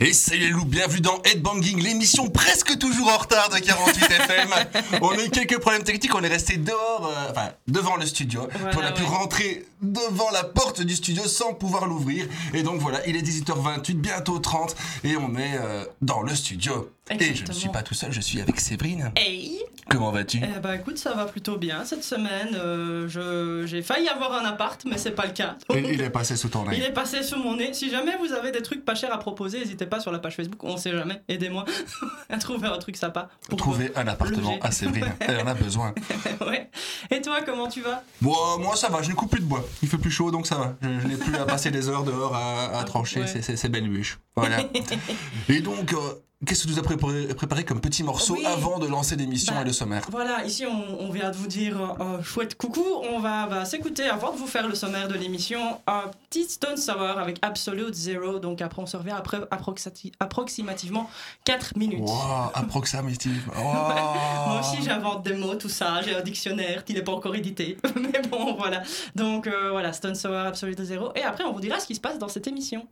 Et salut les loups, bienvenue dans Headbanging, l'émission presque toujours en retard de 48 FM. On a eu quelques problèmes techniques, on est resté dehors, euh, enfin devant le studio. Voilà, Puis on a pu rentrer devant la porte du studio sans pouvoir l'ouvrir. Et donc voilà, il est 18h28, bientôt 30, et on est euh, dans le studio. Et je ne suis pas tout seul, je suis avec Séverine. Hey Comment vas-tu? Eh bah écoute, ça va plutôt bien cette semaine. euh, J'ai failli avoir un appart, mais c'est pas le cas. Il, il est passé sous ton il nez. est passé sous mon nez. Si jamais vous avez des trucs pas chers à proposer, n'hésitez pas sur la page Facebook. On sait jamais. Aidez-moi à trouver un truc sympa. pour Trouver un appartement à Séverine, elle en a besoin. ouais. Et toi, comment tu vas? Moi, moi ça va, je ne coupe plus de bois. Il fait plus chaud donc ça va. Je, je n'ai plus à passer des heures dehors à, à trancher Ouais. ces, ces, ces belles bûches. Voilà. Et donc, euh, qu'est-ce que tu nous as préparé, préparé comme petit morceau Oui. avant de lancer l'émission Bah, et le sommaire? Voilà, ici on, on vient de vous dire euh, chouette coucou. On va, s'écouter avant de vous faire le sommaire de l'émission un petit Stone Sour avec Absolute Zero. Donc après on se revient après approximativement 4 minutes. Wow, approximative. Oh. Moi aussi j'invente des mots, tout ça, j'ai un dictionnaire qui n'est pas encore édité. Mais bon voilà. Donc euh, voilà, Stone Sour Absolute Zero. Et après on vous dira ce qui se passe dans cette émission.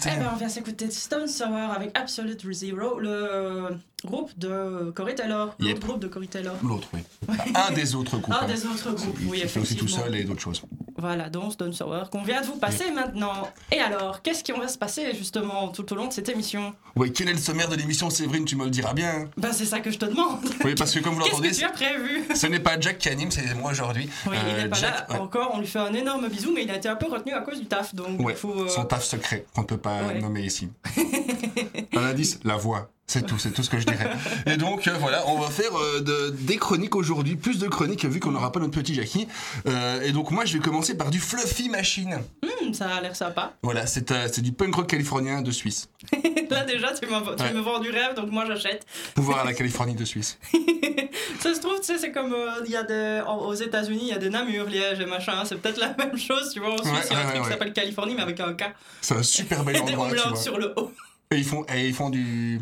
S'écouter Eh ben, on vient s'écouter Stone Sour avec Absolute Zero, le groupe de Corey Taylor. Yep. L'autre groupe de Corey Taylor. L'autre, oui. Un des autres groupes. Un hein. des autres groupes, Il oui, fait aussi tout seul et d'autres choses. Voilà, donc Stone Sour qu'on vient de vous passer maintenant. Et alors, qu'est-ce qui va se passer justement tout au long de cette émission? Oui, quel est le sommaire de l'émission, Séverine? Tu me le diras bien. hein. Ben, c'est ça que je te demande. Oui, parce que comme vous Qu'est-ce l'entendez, que tu as prévu? ce n'est pas Jack qui anime, c'est moi aujourd'hui. Oui, il Euh, n'est pas Jack, là ouais. encore. On lui fait un énorme bisou, mais il a été un peu retenu à cause du taf. Donc, Ouais, il faut. euh, son taf secret qu'on ne peut pas Ouais. nommer ici. Un indice, la voix. C'est tout, c'est tout ce que je dirais. Et donc euh, voilà, on va faire euh, de- des chroniques aujourd'hui, plus de chroniques vu qu'on n'aura pas notre petit Jackie. Euh, et donc moi je vais commencer par du Fluffy Machine. hmm, ça a l'air sympa. Voilà, c'est c'est du punk rock californien de Suisse. Là, déjà, tu, tu Ouais. me vends du rêve, donc moi j'achète. Pouvoir à la Californie de Suisse. Ça se trouve, tu sais, c'est comme il y a des, aux États-Unis, il y a des Namur, Liège et machin. C'est peut-être la même chose, tu vois. En Suisse, Ouais, il y a un ouais, truc qui s'appelle Californie, mais avec un K. C'est un super bel Et des endroit, tu vois. sur le haut. Et ils font, et ils font du,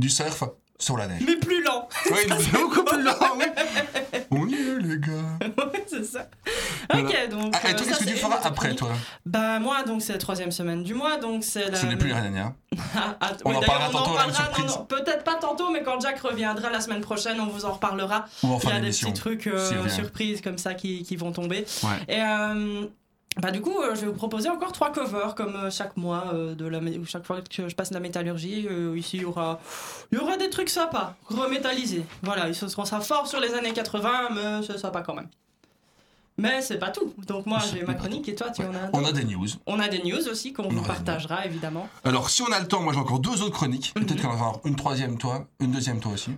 du surf sur la neige. Mais plus lent. Ouais, beaucoup plus lent, oui. On y est, les gars. Ouais, c'est ça. Voilà. Ok, donc. Ah, et euh, toi, qu'est-ce que tu feras après, toi? Bah, moi, donc, c'est la troisième semaine du mois, donc c'est la. Ce n'est plus la dernière. Ah, ah, On oui, en parlera tantôt, on non, Peut-être pas tantôt, mais quand Jack reviendra la semaine prochaine, on vous en reparlera. Ou en Il y fin a des petits trucs euh, surprises comme ça qui, qui vont tomber. Ouais. Et euh, bah, du coup, euh, je vais vous proposer encore trois covers comme euh, chaque mois, euh, de la, mé- chaque fois que je passe la métallurgie. ici, il y aura, il y aura des trucs sympas, remétallisés. Voilà, ils se seront ça fort sur les années 80, mais c'est sympa quand même. Mais c'est pas tout. Donc moi, j'ai ma chronique et toi, tu en as On a des news. On a des news aussi qu'on On vous partagera évidemment. Alors, si on a le temps, moi j'ai encore deux autres chroniques. Peut-être Mhm. qu'on va avoir une troisième, toi, une deuxième, toi aussi.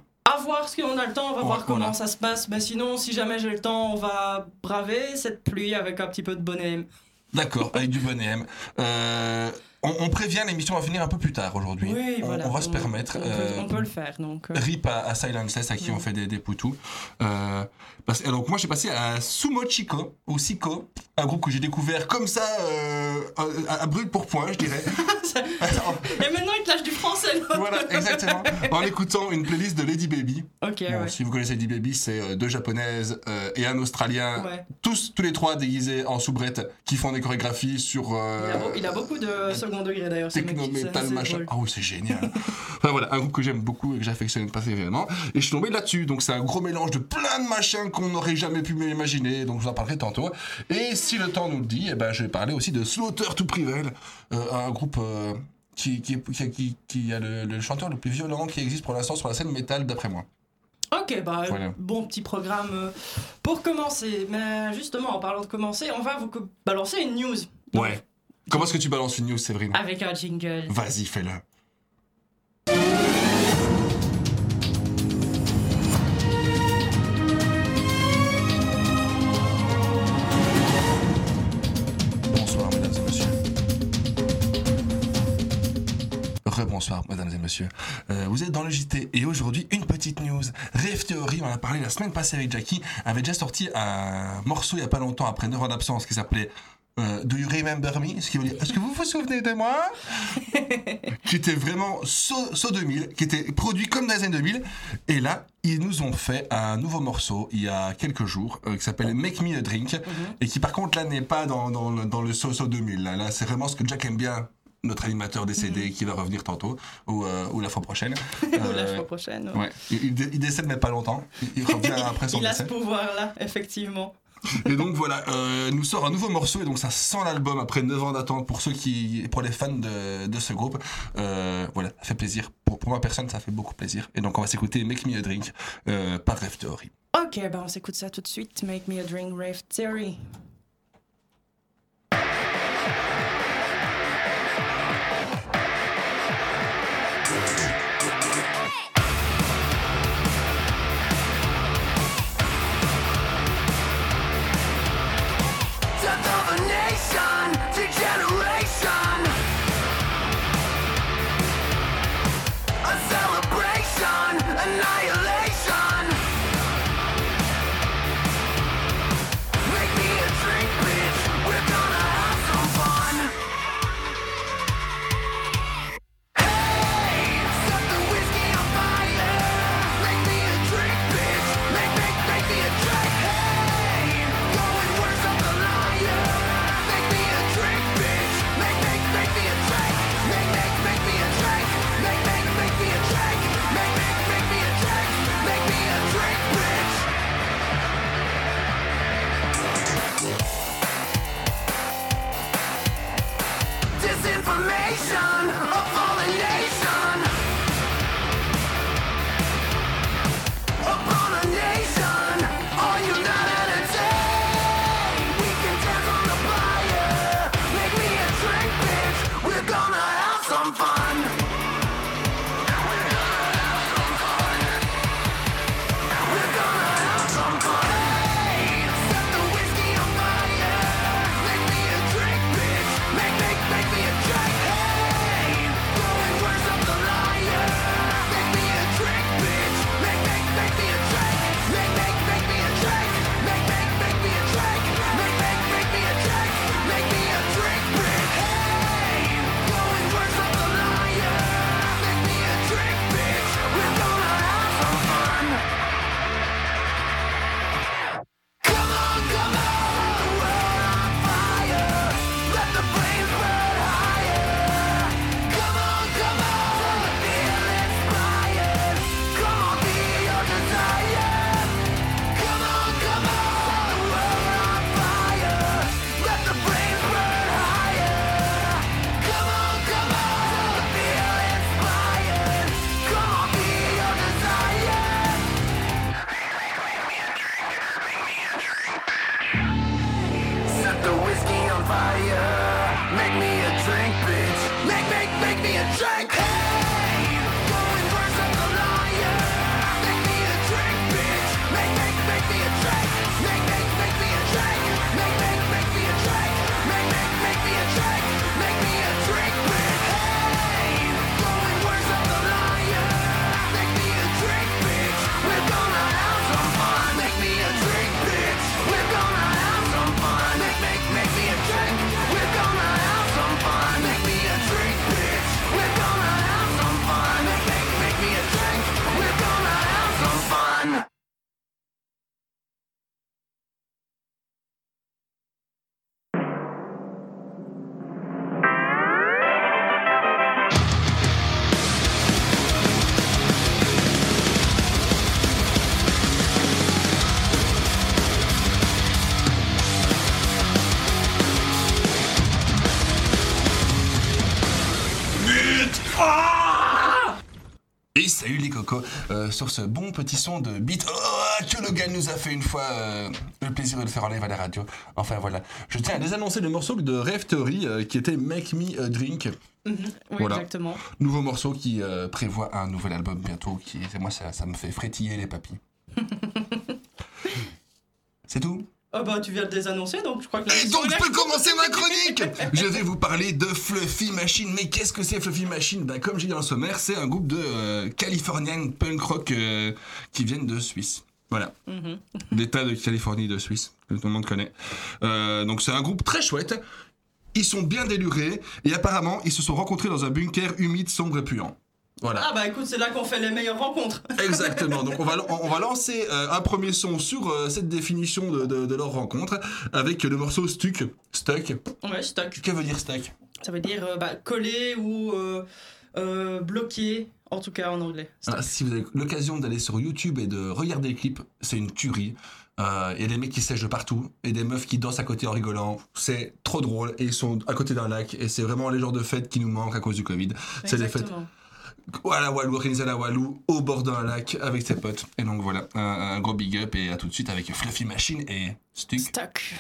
Voir ce qu'on a le temps, on va Ouais, voir comment voilà. ça se passe. Mais sinon, si jamais j'ai le temps, on va braver cette pluie avec un petit peu de bonnet. D'accord, avec du bonnet. Euh, on, on prévient, l'émission va finir un peu plus tard aujourd'hui. Oui, on, voilà. on va se permettre. On, peut, euh, on peut le faire donc. euh. RIP à, à Silenceless à qui on fait des, des poutous. Euh, parce, donc moi j'ai passé à Sumo Chico, ou Sico, un groupe que j'ai découvert comme ça, euh, à, à brûle pour point, je dirais. Et maintenant, il te lâche du français. voilà, exactement. En écoutant une playlist de Lady Baby. Ok, Bon, ouais. Si vous connaissez Lady Baby, c'est deux japonaises et un australien, Ouais. tous, tous les trois déguisés en soubrette, qui font des chorégraphies sur. Il, a beau- il a beaucoup de second degré d'ailleurs. techno metal machin. Ah oui, c'est génial. enfin voilà, un groupe que j'aime beaucoup et que j'affectionne particulièrement. Et je suis tombé là-dessus. Donc c'est un gros mélange de plein de machins qu'on n'aurait jamais pu imaginer. Donc je vous en parlerai tantôt. Et si le temps nous le dit, eh ben, je vais parler aussi de Slaughter to Prevail, euh, un groupe. euh, qui, qui, qui, qui- qui a le, le chanteur le plus violent qui existe pour l'instant sur la scène métal d'après moi. Ok, bah Voilà. bon petit programme euh, pour commencer. Mais justement, en parlant de commencer, on va vous balancer une news. Donc, Ouais. Comment est-ce que tu balances une news, Séverine Avec un jingle. Vas-y, fais-le. Bonsoir, mesdames et messieurs. Rebonsoir, mesdames et messieurs. Euh, vous êtes dans le JT et aujourd'hui, une petite news. Rave Theory, on en a parlé la semaine passée avec Jackie, avait déjà sorti un morceau il n'y a pas longtemps, après 9 ans d'absence, qui s'appelait euh, Do You Remember Me? Ce qui veut dire Est-ce que vous vous souvenez de moi? Qui était vraiment So, So 2000, qui était produit comme dans les années 2000. Et là, ils nous ont fait un nouveau morceau il y a quelques jours euh, qui s'appelle Make Me a Drink. Et qui, par contre, là, n'est pas dans, dans, le- dans le So So 2000. Là, là c'est vraiment ce que Jack aime bien. Notre animateur décédé qui va revenir tantôt ou, euh, ou la fois prochaine. Ou la Euh, fois prochaine. Ouais, il, il dé- il décède mais pas longtemps. Il, il revient après son Il a ce décès. pouvoir-là, effectivement. Et donc voilà, euh, nous sort un nouveau morceau et donc ça sent l'album après 9 ans d'attente pour ceux qui, pour les fans de, de ce groupe. Euh, voilà, ça fait plaisir. Pour, pour ma personne, ça fait beaucoup plaisir. Et donc on va s'écouter Make Me a Drink euh, par Rave Theory. Ok, bah on s'écoute ça tout de suite. Make me a drink, rave theory. Salut les cocos, euh, sur ce bon petit son de beat oh, que Logan nous a fait une fois euh, le plaisir de le faire en live à la radio. Enfin voilà, je tiens à désannoncer le morceau de Theory euh, qui était Make Me a Drink. Oui, Voilà. exactement. Nouveau morceau qui prévoit un nouvel album bientôt. Qui, moi, ça, ça me fait frétiller les papilles. C'est tout? Ah bah, tu viens de désannoncer, donc je crois que Et donc, je peux commencer ma chronique Je vais vous parler de Fluffy Machine. Mais qu'est-ce que c'est Fluffy Machine? Bah, Comme j'ai dit dans le sommaire, c'est un groupe de euh, Californian punk rock euh, qui viennent de Suisse. Voilà. Mhm. L'État de Californie de Suisse, que tout le monde connaît. Euh, donc, c'est un groupe très chouette. Ils sont bien délurés et apparemment, ils se sont rencontrés dans un bunker humide, sombre et puant. Voilà. Ah bah écoute, c'est là qu'on fait les meilleures rencontres. Exactement. Donc on va on va lancer euh, un premier son sur euh, cette définition de, de- de leur rencontre avec le morceau Stuck. Stuck. Ouais, stock. Que veut dire Stuck? Ça veut dire euh, bah, coller ou euh, bloquer, en tout cas en anglais. Ah, Si vous avez l'occasion d'aller sur YouTube et de regarder le clip, c'est une tuerie. Euh, Il y a des mecs qui sèchent de partout et des meufs qui dansent à côté en rigolant. C'est trop drôle et ils sont à côté d'un lac et c'est vraiment les genres de fêtes qui nous manquent à cause du Covid. C'est des fêtes Exactement. à la Walou, organisées à la Walou, au bord d'un lac avec ses potes. Et donc voilà, un, un gros big up et à tout de suite avec Fluffy Machine et Stuck. Stock.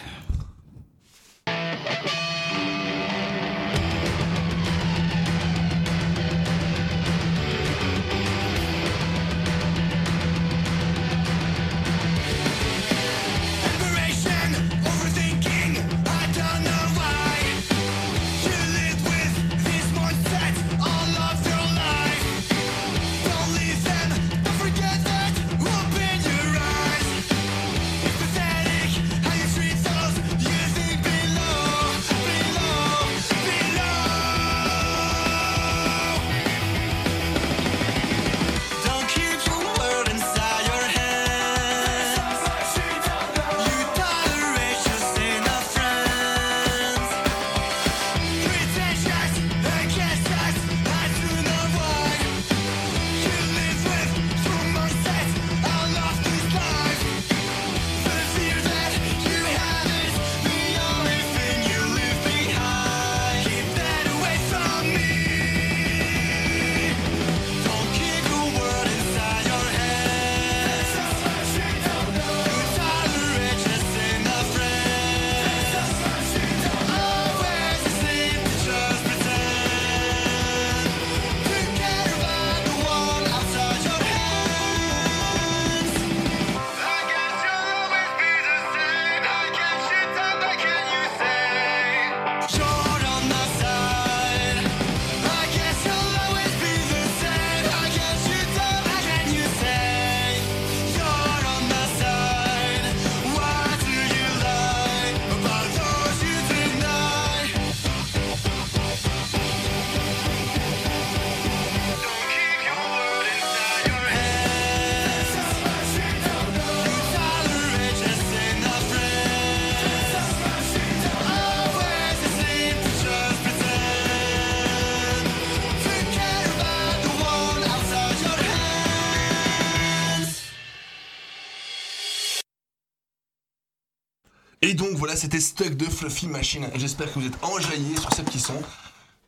Voilà, c'était Stuck de Fluffy Machine. J'espère que vous êtes enjaillés sur ces petits sons.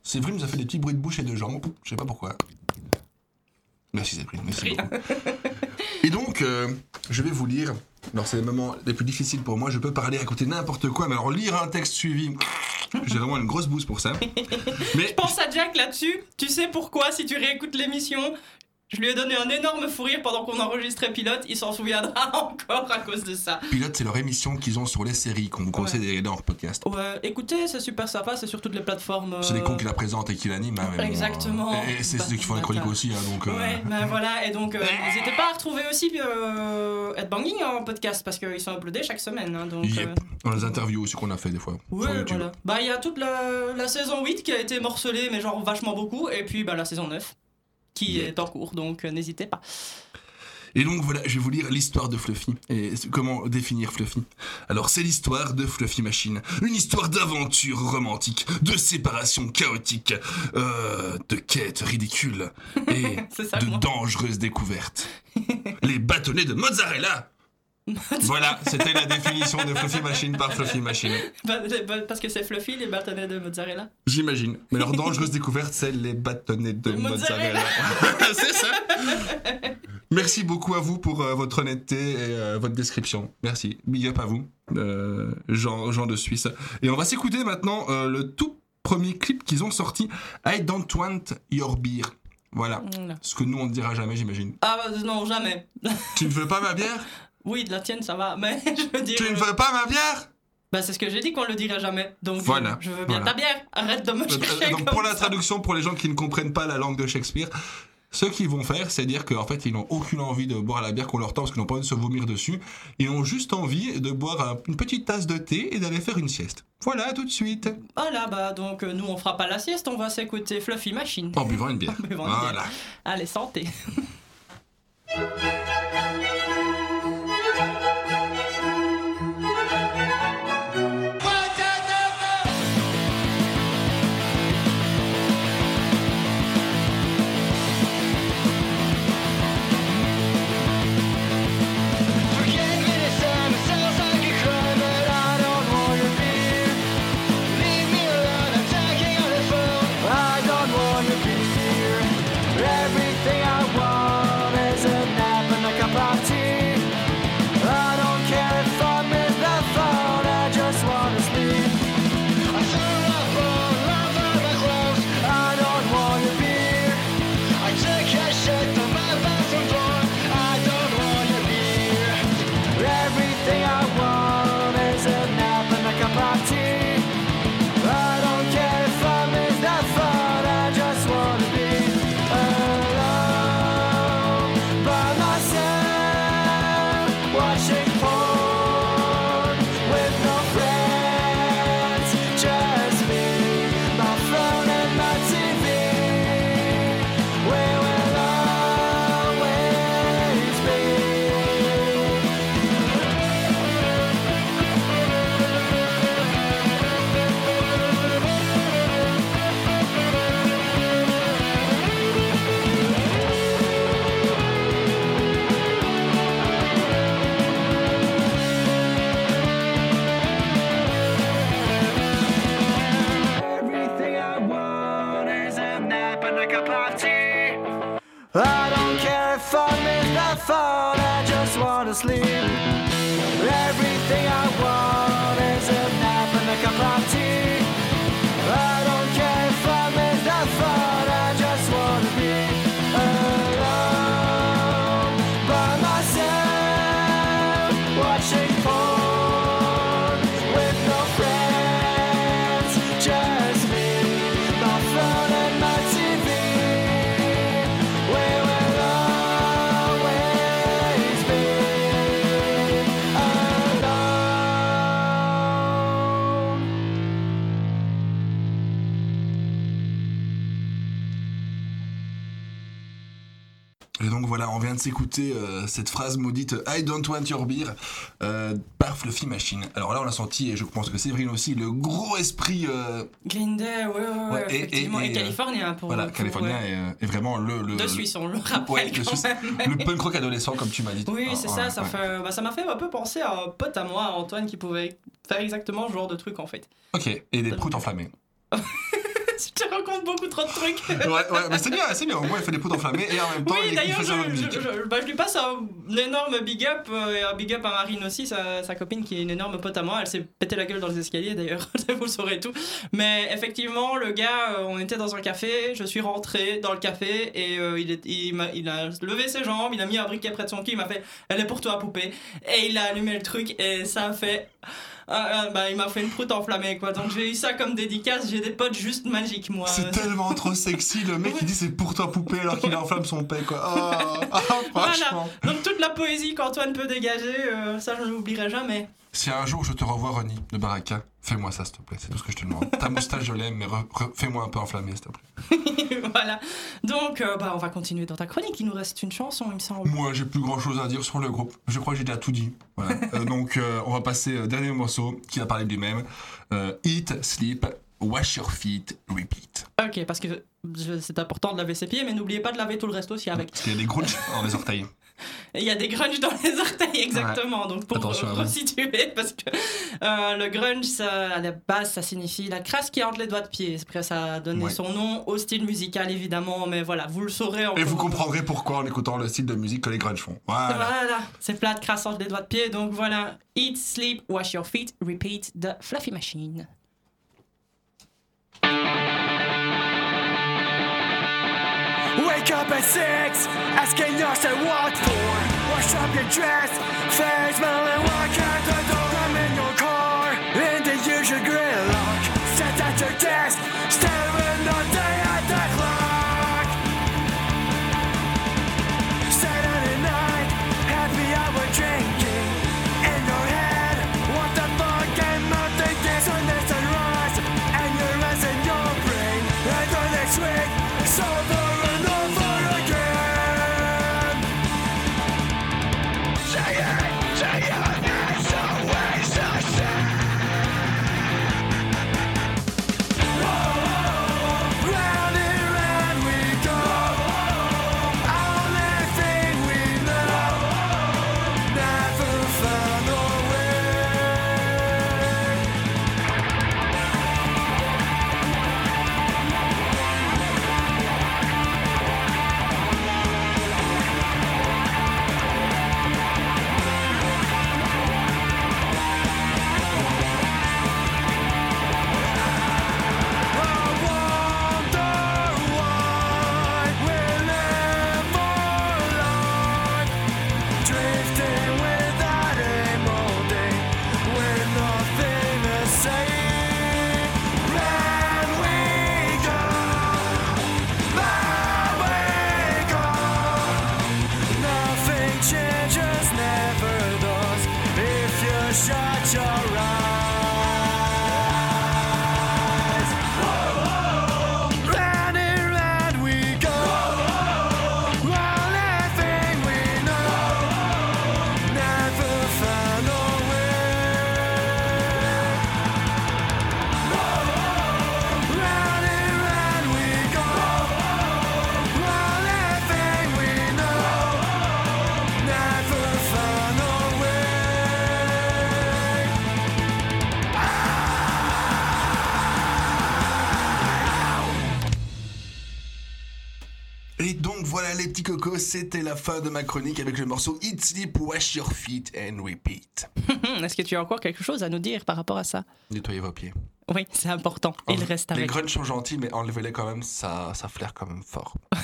Séverine nous a fait des petits bruits de bouche et de jambes. Je sais pas pourquoi. Merci Séverine, merci beaucoup. Et donc, euh, je vais vous lire. Alors, c'est les moments les plus difficiles pour moi. Je peux parler, raconter n'importe quoi, mais alors lire un texte suivi, j'ai vraiment une grosse bouse pour ça. Mais Pense à Jack là-dessus. Tu sais pourquoi, si tu réécoutes l'émission, je lui ai donné un énorme fou rire pendant qu'on enregistrait Pilote. Il s'en souviendra encore à cause de ça. Pilote, c'est leur émission qu'ils ont sur les séries qu'on vous conseille d'aller dans leur podcast. Ouais, écoutez, c'est super sympa. C'est sur toutes les plateformes. C'est les euh, cons qui la présentent et qui l'animent. hein, bon, Exactement. euh, Et, c'est Bah, ceux qui font les chroniques bâtard. aussi, hein, donc. euh, Ouais, ben voilà, et donc euh, n'hésitez pas à retrouver aussi euh, Headbanging en podcast parce qu'ils sont uploadés chaque semaine. hein, donc, Yep. euh, Dans les interviews aussi qu'on a fait des fois. Ouais, voilà. Bah, il y a toute la, la saison 8 qui a été morcelée, mais genre vachement beaucoup, et puis bah, la saison 9 qui Yeah. est en cours, donc euh, n'hésitez pas. Et donc voilà, je vais vous lire l'histoire de Fluffy. Et comment définir Fluffy Alors c'est l'histoire de Fluffy Machine. Une histoire d'aventure romantique, de séparation chaotique, euh, de quêtes ridicules et ça, de moi. dangereuses découvertes. Les bâtonnets de mozzarella Voilà, c'était la définition de Fluffy Machine par Fluffy Machine. Bah, bah, Parce que c'est fluffy, les bâtonnets de mozzarella. J'imagine. Mais leur dangereuse découverte, c'est les bâtonnets de mozzarella. Mozzarella. c'est ça. Merci beaucoup à vous pour euh, votre honnêteté et euh, votre description. Merci. Big up à vous, euh, Jean, Jean de Suisse. Et on va s'écouter maintenant euh, le tout premier clip qu'ils ont sorti, I Don't Want Your Beer. Voilà. Voilà. Ce que nous, on ne dira jamais, j'imagine. Ah bah, non, jamais. Tu ne veux pas ma bière? Oui, de la tienne, ça va, mais je veux dire... Tu ne veux pas ma bière? Bah, c'est ce que j'ai dit qu'on le dirait jamais. Donc, Voilà, euh, je veux bien voilà. ta bière. Arrête de me Euh, chercher Donc comme pour la ça. traduction, pour les gens qui ne comprennent pas la langue de Shakespeare, ce qu'ils vont faire, c'est dire qu'en fait, ils n'ont aucune envie de boire la bière qu'on leur tend parce qu'ils n'ont pas envie de se vomir dessus. Ils ont juste envie de boire un- une petite tasse de thé et d'aller faire une sieste. Voilà, tout de suite. Voilà, bah, donc, euh, nous, on fera pas la sieste, on va s'écouter Fluffy Machine. En buvant une bière. En buvant une bière. Voilà. Allez, santé. sleep. S'écouter euh, cette phrase maudite I don't want your beer euh, par Fluffy Machine. Alors là, on a senti, et je pense que Séverine aussi, le gros esprit euh, Green Day, ouais, ouais, et- effectivement. et- Et, et, euh, californien pour voilà, pour- californien ouais. est, euh, est vraiment le. le De Suisse, on le rappelle Ouais, de quand Suisse. même. Le punk rock adolescent, comme tu m'as dit. Oui, c'est ça, ça, ouais. fait, bah, ça m'a fait un peu penser à un pote à moi, Antoine, qui pouvait faire exactement ce genre de truc en fait. Ok, et des proutes enflammées. Te raconte beaucoup trop de trucs. ouais, ouais, mais c'est bien, c'est bien. Au moins, il fait des proutes enflammées et en même temps, Oui, il, il d'ailleurs, fait je, sa je, je- bah, je lui passe un énorme big up euh, et un big up à Marine aussi, sa, sa copine qui est une énorme pote à moi. Elle s'est pété la gueule dans les escaliers d'ailleurs, vous le saurez tout. Mais effectivement, le gars, euh, on était dans un café, je suis rentré dans le café et euh, il, est, il, m'a- il a levé ses jambes, il a mis un briquet près de son cul, il m'a fait Elle est pour toi, poupée. Et il a allumé le truc et ça a fait. Ah, bah, il m'a fait une proute enflammée quoi. Donc j'ai eu ça comme dédicace, j'ai des potes juste magiques moi. C'est tellement trop sexy, le mec qui dit c'est pour toi poupée alors qu'il enflamme son pec quoi. Ah, ah, Voilà, franchement. donc toute la poésie qu'Antoine peut dégager, euh, ça je ne l'oublierai jamais. Si un jour je te revois Ronnie de Baraka, fais-moi ça s'il te plaît, c'est tout ce que je te demande. Ta moustache je l'aime, mais fais-moi un peu enflammé s'il te plaît. voilà. Donc, euh, bah, on va continuer dans ta chronique. Il nous reste une chanson, il me semble. Moi j'ai plus grand chose à dire sur le groupe, je crois que j'ai déjà tout dit. Voilà. Euh, donc euh, on va passer au dernier morceau qui va parler de lui-même. Eat, sleep, wash your feet, repeat. Ok, parce que c'est important de laver ses pieds, mais n'oubliez pas de laver tout le reste aussi avec. Parce qu'il y a des grunts dans les orteils. Il y a des grunge dans les orteils, exactement. Donc pour Attention resituer, parce que euh, le grunge, ça, à la base, ça signifie la crasse qui est entre les doigts de pied. Après, ça a donné Ouais. son nom au style musical, évidemment. Mais voilà, vous le saurez en Et vous comprendrez pourquoi en écoutant le style de musique que les grunge font. Voilà. Voilà, c'est plat crasse entre les doigts de pied. Donc voilà, eat, sleep, wash your feet, repeat the Fluffy Machine. Up at six, asking yourself what for. Wash up your dress, face smelling, walk out the door. I'm in your car, in the usual gridlock. Sit at your desk, c'était la fin de ma chronique avec le morceau Eat Sleep, Wash Your Feet and Repeat. Est-ce que tu as encore quelque chose à nous dire par rapport à ça? Nettoyez vos pieds. Oui, c'est important. Il Enlevez- reste Les avec. grunge sont gentils, mais enlevez-les quand même, ça, ça flaire quand même fort.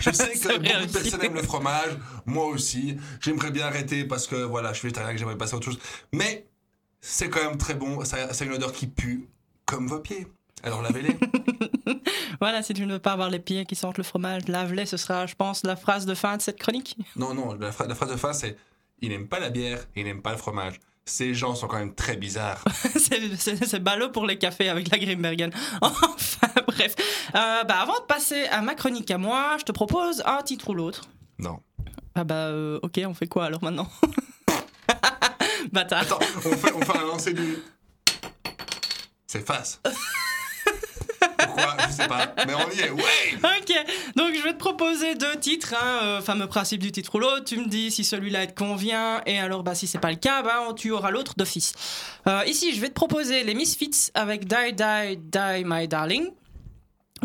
Je sais que C'est beaucoup de personnes aiment le fromage, moi aussi. J'aimerais bien arrêter parce que voilà, je suis végétarien, que j'aimerais passer à autre chose. Mais c'est quand même très bon, a une odeur qui pue comme vos pieds. Alors lavez-les. Voilà, si tu ne veux pas avoir les pieds qui sentent le fromage, lave-les. Ce sera, je pense, la phrase de fin de cette chronique. non, non, la, phra- la phrase de fin c'est il n'aime pas la bière, il n'aime pas le fromage. Ces gens sont quand même très bizarres. c'est ballot pour les cafés avec la Grimbergen. Enfin, bref. Euh, bah, avant de passer à ma chronique à moi, je te propose un titre ou l'autre. Non. Ah bah, euh, ok, on fait quoi alors maintenant? Bâtard. Attends, on fait, on fait un lancer du. C'est face. Pourquoi Je sais pas. Mais on y est, ouais Ok, donc je vais te proposer deux titres, hein, euh, fameux principe du titre ou l'autre. Tu me dis si celui-là te convient, et alors bah, si c'est pas le cas, bah, tu auras l'autre d'office. Euh, ici, je vais te proposer les Misfits avec Die Die Die My Darling,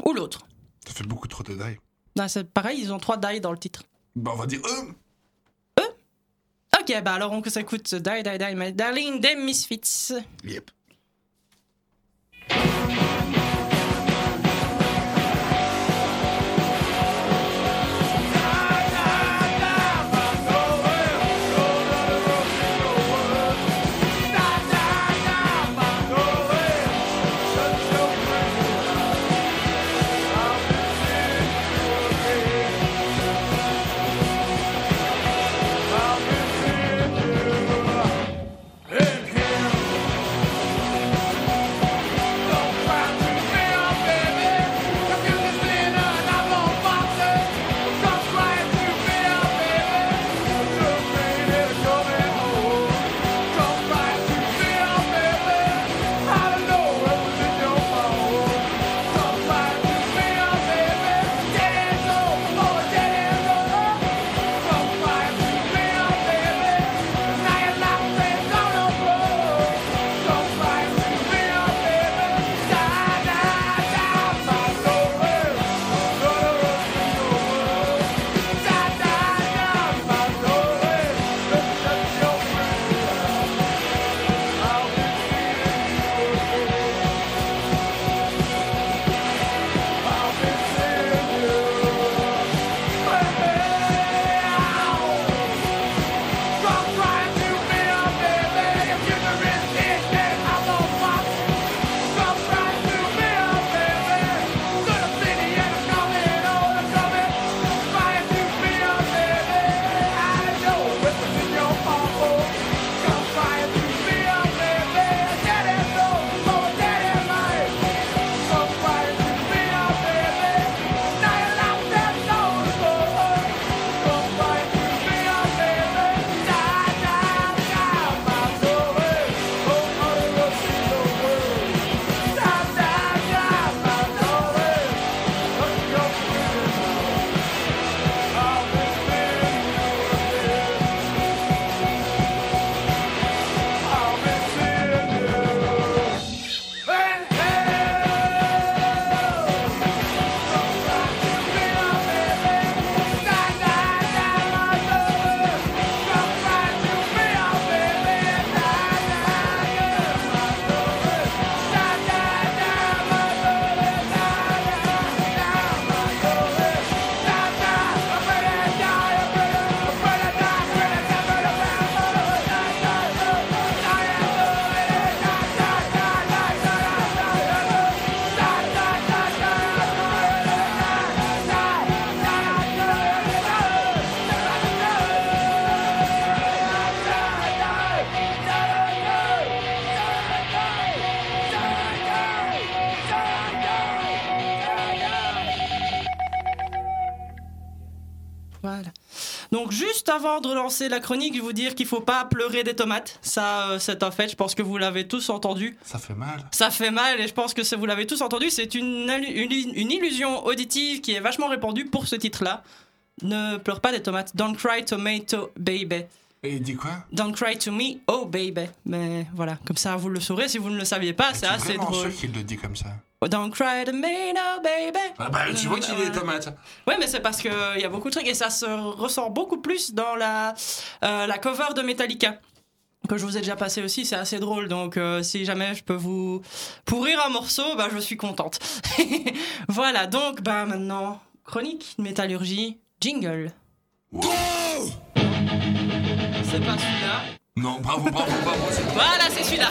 ou l'autre. Ça fait beaucoup trop de die. Ah, c'est pareil, ils ont trois die dans le titre. Bah, on va dire eux. Ok, bah alors on s'écoute Die Die Die My Darling des Misfits. Yep. Avant de relancer la chronique, je vais vous dire qu'il faut pas pleurer des tomates. Ça, euh, c'est un fait. Je pense que vous l'avez tous entendu. Ça fait mal. Ça fait mal et je pense que vous l'avez tous entendu. C'est une, allu- une, une illusion auditive qui est vachement répandue pour ce titre-là. Ne pleure pas des tomates. Don't cry tomato baby. Et il dit quoi? Don't cry to me, oh baby. Mais voilà, comme ça vous le saurez. Si vous ne le saviez pas, c'est assez drôle. sûr qu'il le dit comme ça? Don't cry tomato baby. Ah bah, tu vois qu'il est tomate. Ouais, mais c'est parce qu'il y a beaucoup de trucs et ça se ressent beaucoup plus dans la, euh, la cover de Metallica. Que je vous ai déjà passé aussi, c'est assez drôle. Donc, euh, si jamais je peux vous pourrir un morceau, bah, je suis contente. voilà, donc, bah, maintenant, chronique, métallurgie, jingle. C'est pas celui-là. Non, bravo, bravo, bravo. Voilà, c'est celui-là.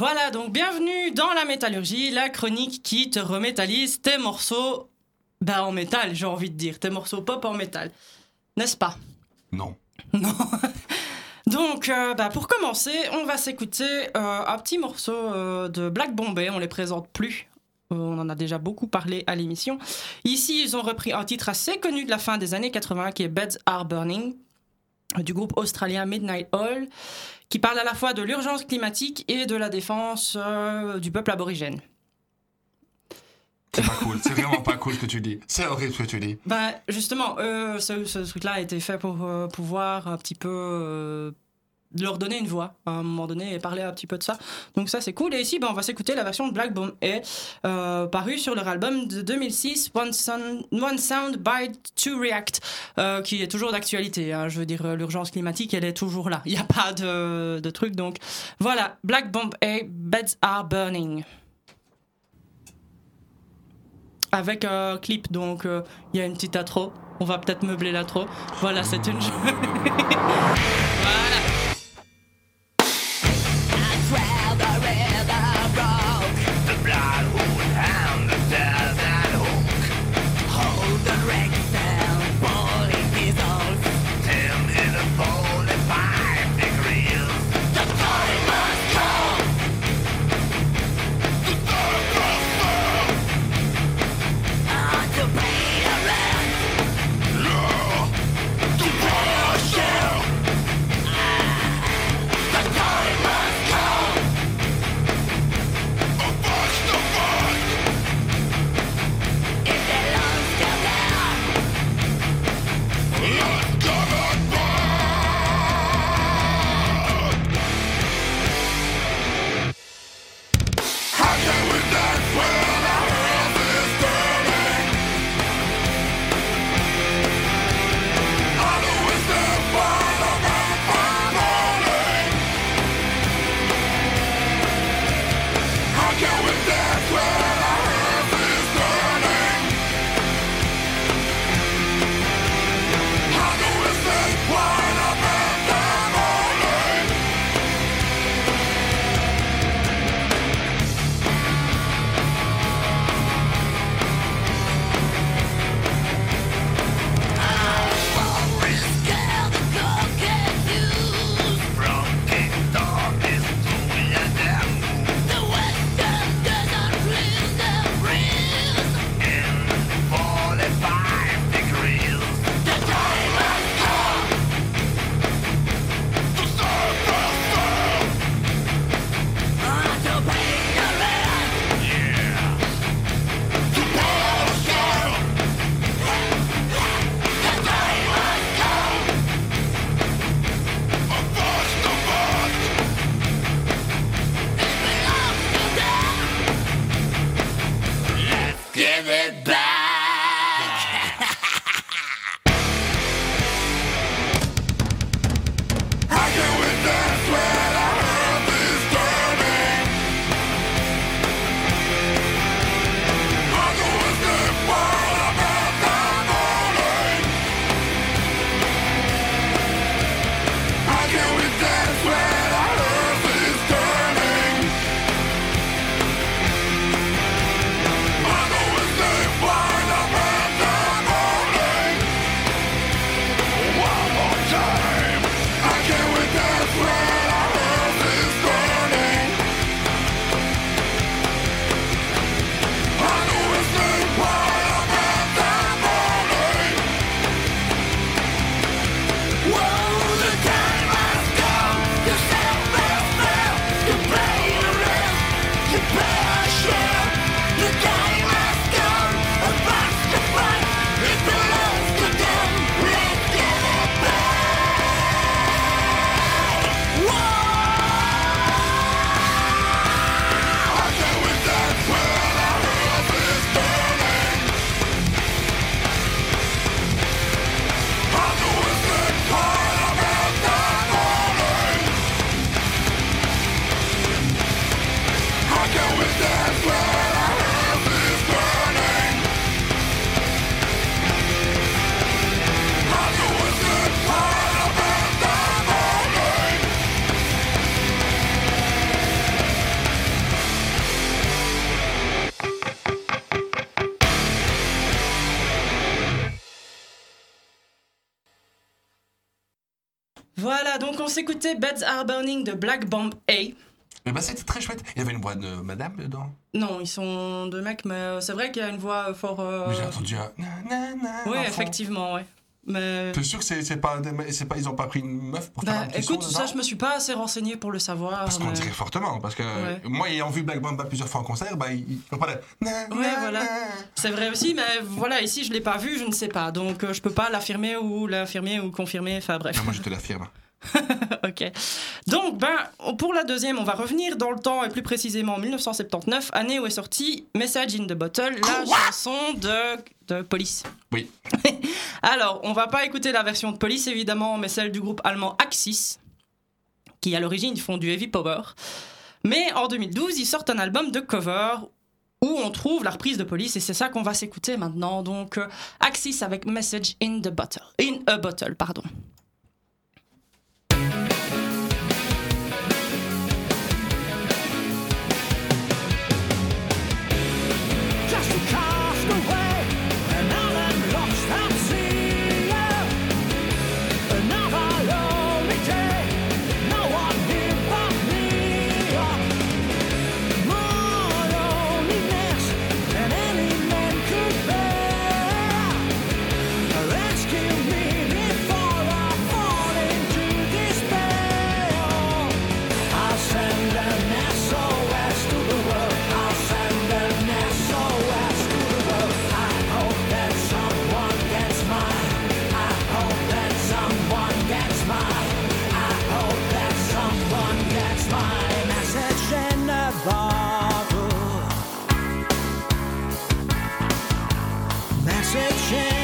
Voilà, donc bienvenue dans la métallurgie, la chronique qui te remétallise tes morceaux bah, en métal, j'ai envie de dire, tes morceaux pop en métal. N'est-ce pas? Non. Non. Donc, euh, bah, pour commencer, on va s'écouter euh, un petit morceau euh, de Black Bombay. On les présente plus. On en a déjà beaucoup parlé à l'émission. Ici, ils ont repris un titre assez connu de la fin des années 80 qui est Beds Are Burning du groupe australien Midnight Oil, qui parle à la fois de l'urgence climatique et de la défense euh, du peuple aborigène. C'est pas cool. C'est vraiment pas cool ce que tu dis. C'est horrible ce que tu dis. Bah, justement, euh, ce, ce truc-là a été fait pour euh, pouvoir un petit peu leur donner une voix à un moment donné et parler un petit peu de ça. Donc ça, c'est cool. Et ici, bah, on va s'écouter la version de Black Bomb est euh, parue sur leur album de 2006, One Sound, One Sound to React, euh, qui est toujours d'actualité. hein. Je veux dire, euh, l'urgence climatique, elle est toujours là. Il n'y a pas de, de truc. Donc voilà, Black Bomb est Beds Are Burning avec un clip. Donc, il y a une petite intro. On va peut-être meubler l'intro. Voilà, c'est une. voilà. S'écoutait Beds Are Burning de Black Bomb A. Mais bah, c'était très chouette. Il y avait une voix de madame dedans. Non, ils sont deux mecs, mais euh, c'est vrai qu'il y a une voix fort. euh, Mais j'ai entendu un. Oui, effectivement, ouais. Mais. T'es sûr que c'est c'est pas, des- c'est pas. Ils ont pas pris une meuf pour faire Bah, un petit écoute, son ça, je me suis pas assez renseigné pour le savoir. Parce qu'on dirait fortement. Parce que Ouais. moi, ayant vu Black Mamba plusieurs fois en concert, bah, il il pas na, Ouais, voilà. C'est vrai aussi, mais voilà, ici je l'ai pas vu, je ne sais pas. Donc euh, je peux pas l'affirmer ou l'infirmer ou confirmer, enfin bref. Non, moi, je te l'affirme. ok. Donc, ben, pour la deuxième, on va revenir dans le temps et plus précisément en 1979, année où est sortie Message in the Bottle, la chanson de, de Police. Oui. Alors, on va pas écouter la version de Police évidemment, mais celle du groupe allemand Axis, qui à l'origine font du heavy power. Mais en 2012, ils sortent un album de cover où on trouve la reprise de Police et c'est ça qu'on va s'écouter maintenant. Donc, euh, Axis avec Message in the Bottle. In a Bottle, pardon. Bottle. Message in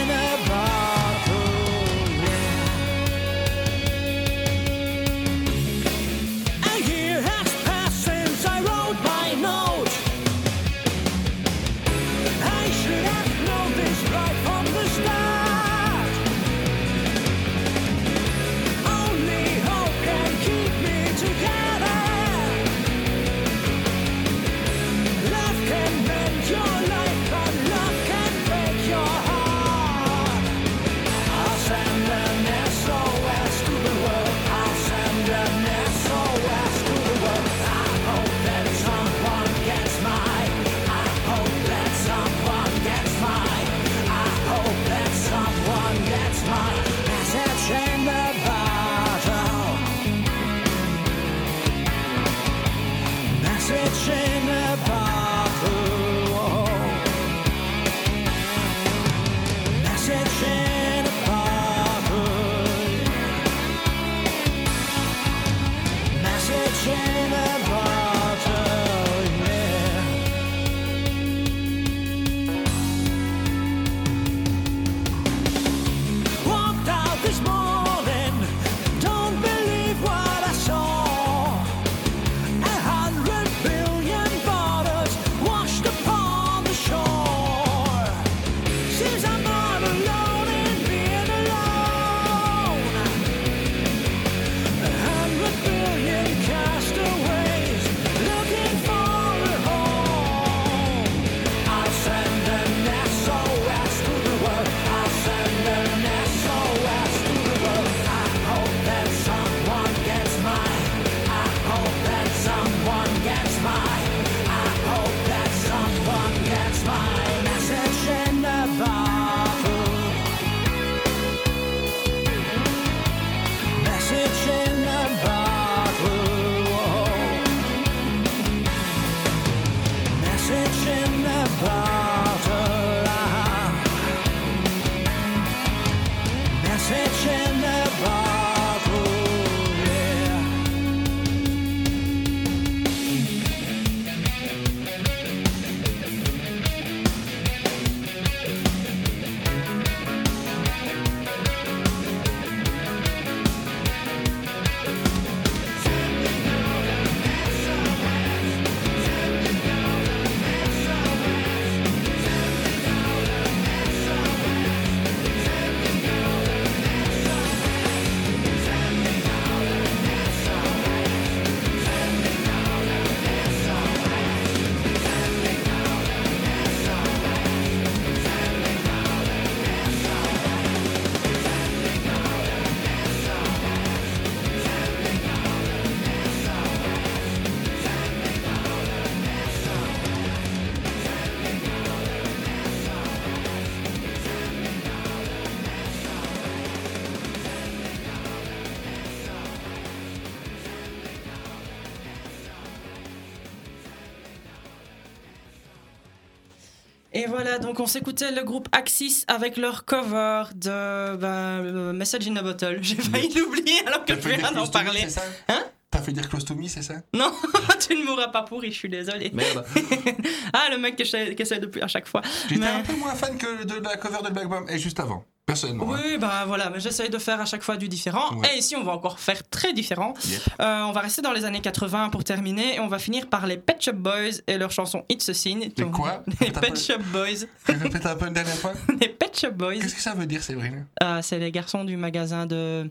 Et voilà, donc on s'écoutait le groupe Axis avec leur cover de ben, euh, Message in a Bottle. J'ai failli l'oublier alors que je close to me, parler. c'est ça Hein T'as fait dire close to me, c'est ça Non, tu ne mourras pas pourri, je suis désolée. Merde. ah, le mec qui essaie, depuis à chaque fois. J'étais Mais- un peu moins fan que de la cover de Black Bomb, et juste avant, personnellement. hein. Oui, bah voilà, mais j'essaye de faire à chaque fois du différent. Ouais. Et ici, on va encore faire très différent. Yep. Euh, on va rester dans les années 80 pour terminer. Et on va finir par les Pet Shop Boys et leur chanson It's a Sin. Les quoi? Les Pet Shop Boys. Répète un peu une dernière fois? Les Pet Shop Boys, Qu'est-ce que ça veut dire, Séverine? Euh, c'est les garçons du magasin de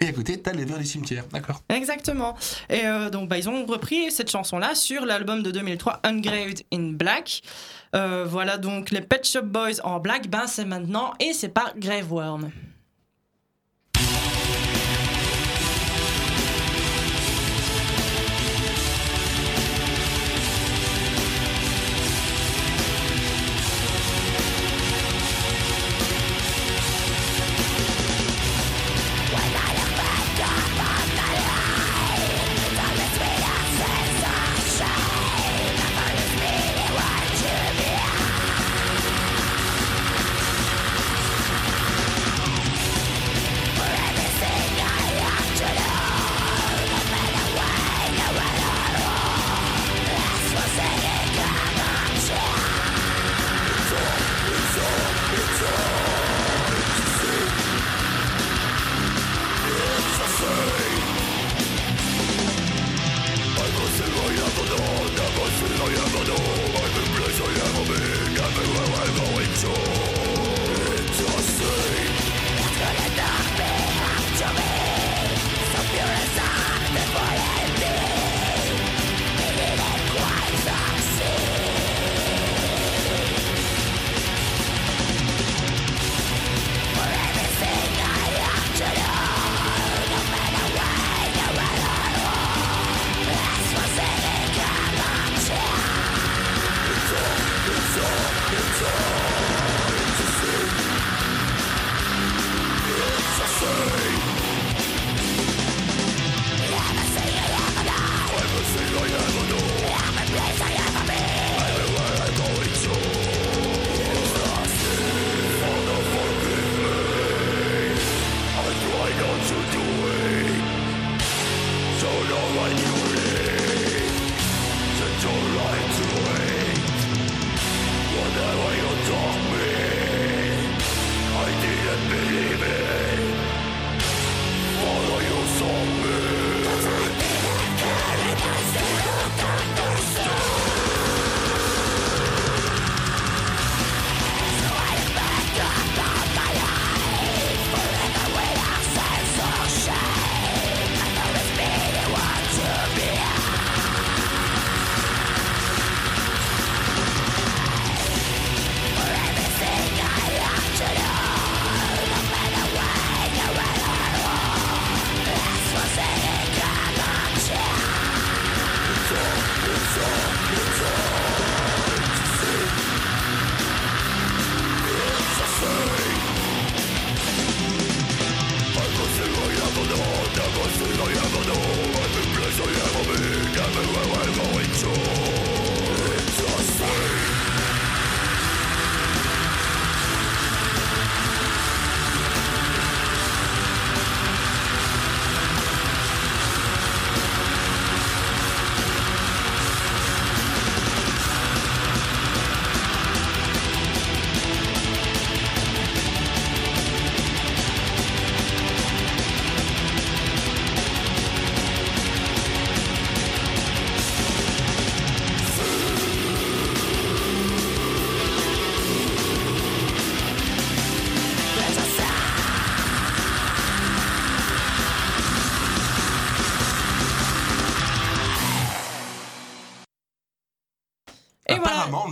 Et à côté t'as les vers du cimetière. D'accord. Exactement. Et euh, donc, bah, ils ont repris cette chanson-là sur l'album de 2003, Ungraved in Black. Euh, voilà donc les Pet Shop Boys en black, ben c'est maintenant et c'est par Grave Worm.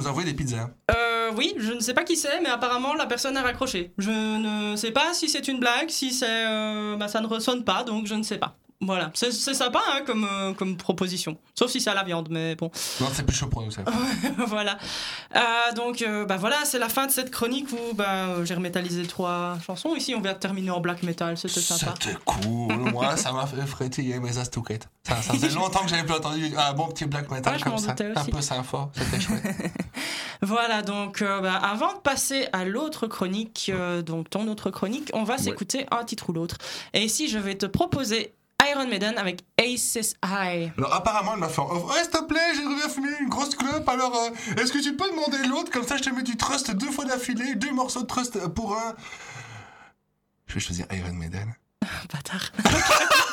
A envoyé des pizzas. Euh, oui, je ne sais pas qui c'est, mais apparemment la personne a raccroché. Je ne sais pas si c'est une blague, si c'est, euh, bah, ça ne ressonne pas, donc je ne sais pas. Voilà, c'est sympa hein, comme, euh, comme proposition. Sauf si c'est à la viande, mais bon. Non, c'est plus chaud pour nous, ça. voilà. Euh, donc, euh, bah voilà, c'est la fin de cette chronique où bah, j'ai remétallisé trois chansons. Ici, on vient de terminer en black metal, c'était sympa. C'était cool. Moi, ça m'a fait frétiller mes astouquettes. Ça, ça faisait longtemps que j'avais plus entendu un bon petit black metal Ouais, je comme ça. Un peu sympa. C'était chouette. Voilà, donc euh, bah, avant de passer à l'autre chronique, euh, donc ton autre chronique, on va s'écouter un titre ou l'autre. Et ici, je vais te proposer Iron Maiden avec Aces High. Alors, apparemment, elle m'a fait oh, Ouais, s'il te plaît, j'ai fumé une grosse clope. Alors, euh, est-ce que tu peux demander l'autre? Comme ça, je te mets du trust deux fois d'affilée, deux morceaux de trust pour un. Je vais choisir Iron Maiden. Bâtard.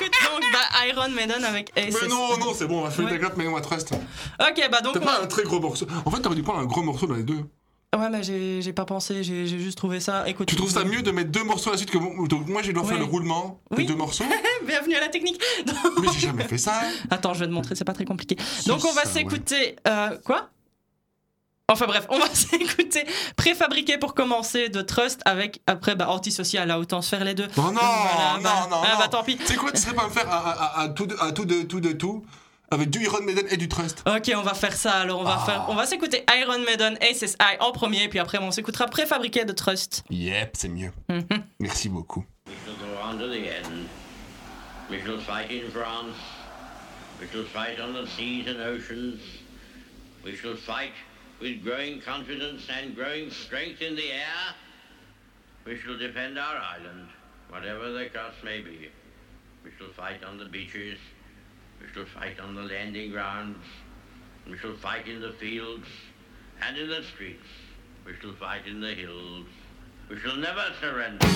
on s'écoute donc bah, Iron Maiden avec Aces. Mais non, non, c'est bon, on va fumer Ouais. ta mais moi trust. Ok, bah donc. T'as on pas va- un très gros morceau. En fait, t'aurais dû prendre un gros morceau dans les deux. Ouais, mais j'ai j'ai pas pensé, j'ai j'ai juste trouvé ça. Écoute. Tu trouves ça mieux de mettre deux morceaux à la suite que donc moi, je dois faire Ouais. le roulement de Oui. deux morceaux Bienvenue à la technique. Mais j'ai jamais fait ça. Attends, je vais te montrer, c'est pas très compliqué. Donc on va ça, ouais. s'écouter. euh, quoi? Enfin bref, on va s'écouter préfabriqué pour commencer de Trust avec après bah, antisocial, là autant se faire les deux. Non, non, Donc, voilà, non, bah, non, ah, non. bah tant pis. C'est quoi, tu serais pas me faire un, un- un- un tout, de, un tout de tout de tout avec du Iron Maiden et du Trust? Ok, on va faire ça alors. On va Ah. faire, on va s'écouter Iron Maiden, Aces High en premier, puis après on s'écoutera préfabriqué de Trust. Yep, c'est mieux. Mhm. Merci beaucoup. We shall go on to the end. We shall fight in France. We shall fight on the seas and oceans. We shall fight with growing confidence and growing strength in the air. We shall defend our island, whatever the cost may be. We shall fight on the beaches. We shall fight on the landing grounds. We shall fight in the fields and in the streets. We shall fight in the hills. We shall never surrender.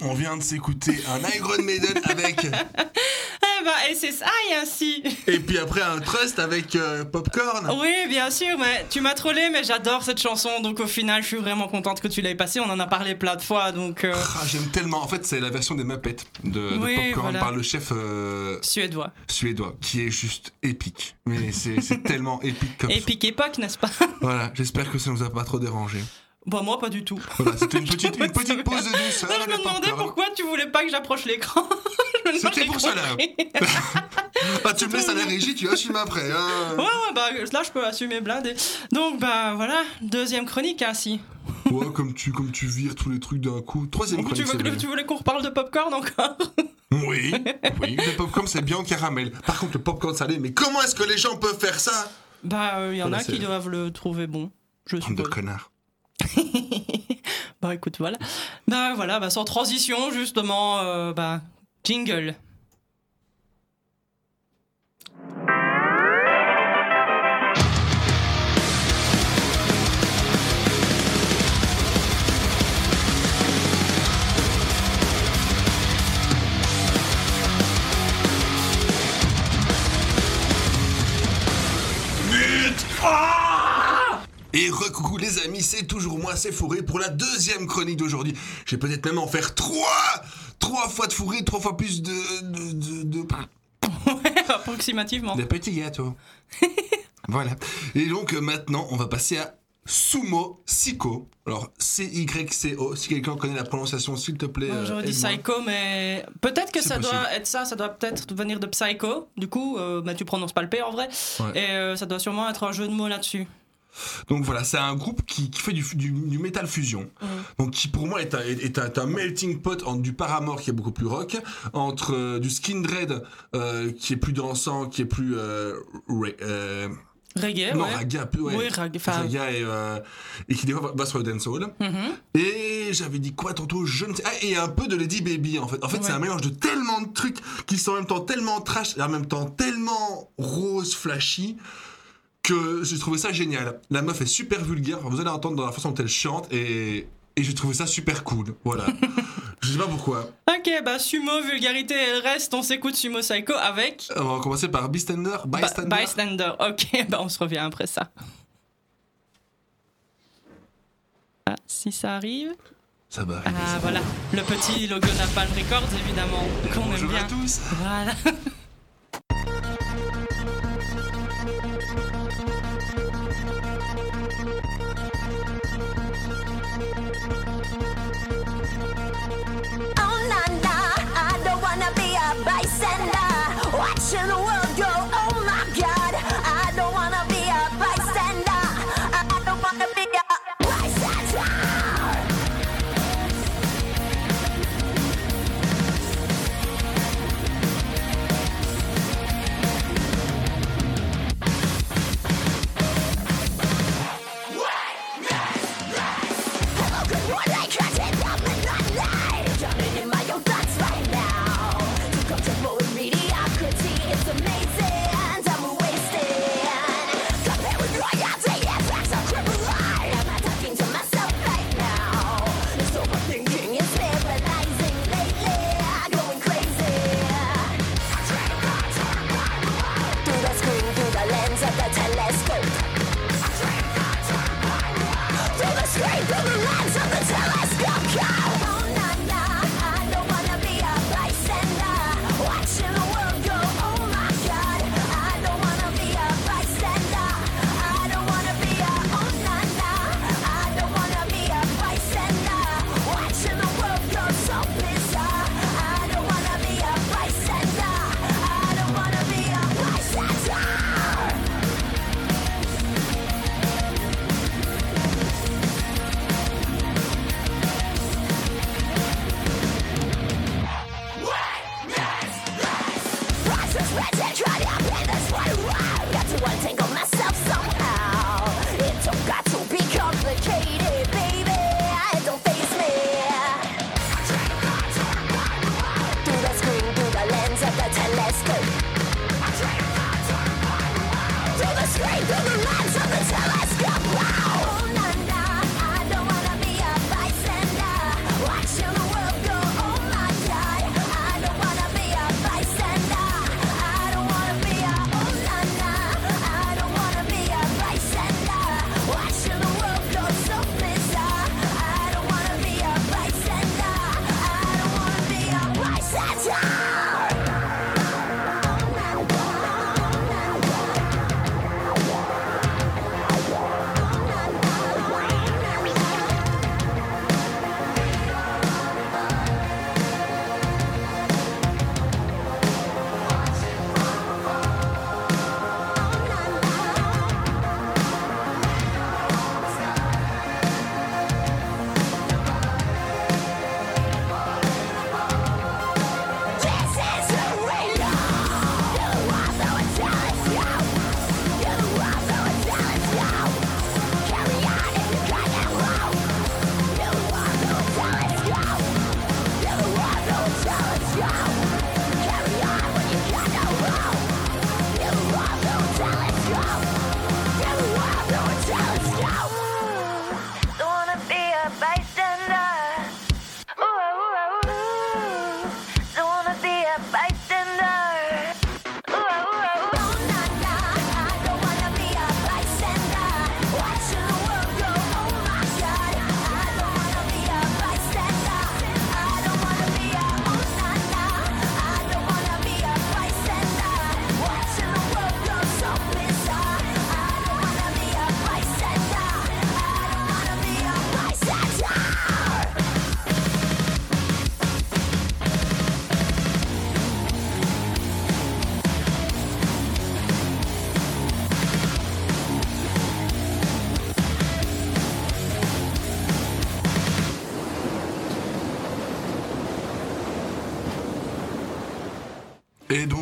On vient de s'écouter un Iron Maiden avec. Eh ben, et c'est ça, et ainsi. Et puis après un Trust avec euh, Popcorn. Oui, bien sûr, mais tu m'as trollé, mais j'adore cette chanson, donc au final, je suis vraiment contente que tu l'aies passée. On en a parlé plein de fois, donc euh, Ah, J'aime tellement. En fait, c'est la version des Muppets de, de Oui, Popcorn voilà. par le chef euh, suédois. suédois, qui est juste épique. Mais c'est tellement épique comme. Épique époque, n'est-ce pas? Voilà, j'espère que ça nous a pas trop dérangé. Bon, moi, pas du tout. Voilà, c'était une petite, une petite pause de douceur. Je me demandais pourquoi tu voulais pas que j'approche l'écran. C'était pour cela. compris. Ah, tu me laisses à la régie, tu assumes après. hein. Ouais, ouais, bah là, je peux assumer blindé. Donc, bah voilà, deuxième chronique, ainsi. Ouais, comme tu, comme tu vires tous les trucs d'un coup. Troisième Tu, chronique, veux, bien. tu voulais qu'on reparle de popcorn encore? Oui, oui, le popcorn c'est bien en caramel. Par contre, le popcorn salé, mais comment est-ce que les gens peuvent faire ça? Bah, il y en Voilà, a qui doivent le trouver bon. Je Bande de connards. Bah écoute, voilà. Bah voilà, bah sans transition, justement, euh, bah, jingle. Et recoucou les amis, c'est toujours moi, c'est Fourré pour la deuxième chronique d'aujourd'hui. Je vais peut-être même en faire trois Trois fois de Fourré, trois fois plus de... de, de, de- Approximativement. des petits gâteaux. voilà. Et donc euh, maintenant, on va passer à Sumo Psycho. Alors, C-Y-C-O. Si quelqu'un connaît la prononciation, s'il te plaît. Euh, J'aurais dit psycho, mais peut-être que ça possible. doit être ça, ça doit peut-être venir de psycho. Du coup, euh, bah, tu prononces pas le P en vrai. Ouais. Et euh, ça doit sûrement être un jeu de mots là-dessus. Donc voilà, c'est un groupe qui, qui fait du, du, du metal fusion. Donc qui pour moi est un, est un, est un melting pot entre du Paramore qui est beaucoup plus rock, entre euh, du Skindred euh, qui est plus dansant, qui est plus euh, euh, Reggae, non ouais. raga, plus ouais. Oui, raga, et, euh, et qui des fois va- sur le dancehall. Et j'avais dit quoi tantôt? Je ne sais. Ah, et un peu de Lady Baby en fait. En fait, c'est un mélange de tellement de trucs qui sont en même temps tellement trash et en même temps tellement rose, flashy que j'ai trouvé ça génial. La meuf est super vulgaire. Vous allez entendre dans la façon dont elle chante et et j'ai trouvé ça super cool. Voilà. Je sais pas pourquoi. Ok, bah sumo, vulgarité et le reste, on s'écoute Sumo Psycho avec On va commencer par Bystander. Bystander. Bystander. Ok, bah on se revient après ça. Ah, si ça arrive. Ça va. Ah voilà, le petit logo Napalm Records évidemment, qu'on aime Bonjour bien. à tous. Voilà.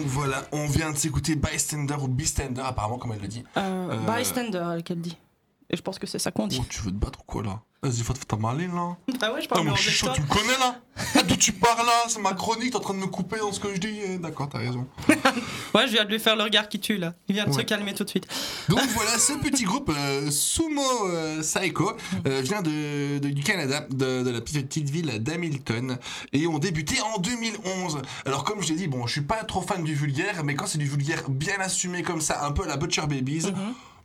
voilà, on vient de s'écouter Bystander ou Beastender, apparemment, comme elle le dit. Euh, Euh, Bystander, qu'elle dit. Et je pense que c'est ça qu'on dit. Oh, tu veux te battre ou quoi là? Vas-y, faut te faire ta maline là. Ah ouais, je Ah, parle moi je anglais tu me connais là Tu parles là C'est ma chronique, t'es en train de me couper dans ce que je dis. Eh, D'accord, t'as raison. Ouais, je viens de lui faire le regard qui tue là. Il vient de se calmer tout de suite. Donc voilà, ce petit groupe euh, Sumo euh, Psycho euh, vient de, de- du Canada, de, de la petite ville d'Hamilton, et ont débuté en 2011. Alors comme je l'ai dit, bon, je suis pas trop fan du vulgaire, mais quand c'est du vulgaire bien assumé comme ça, un peu à la Butcher Babies,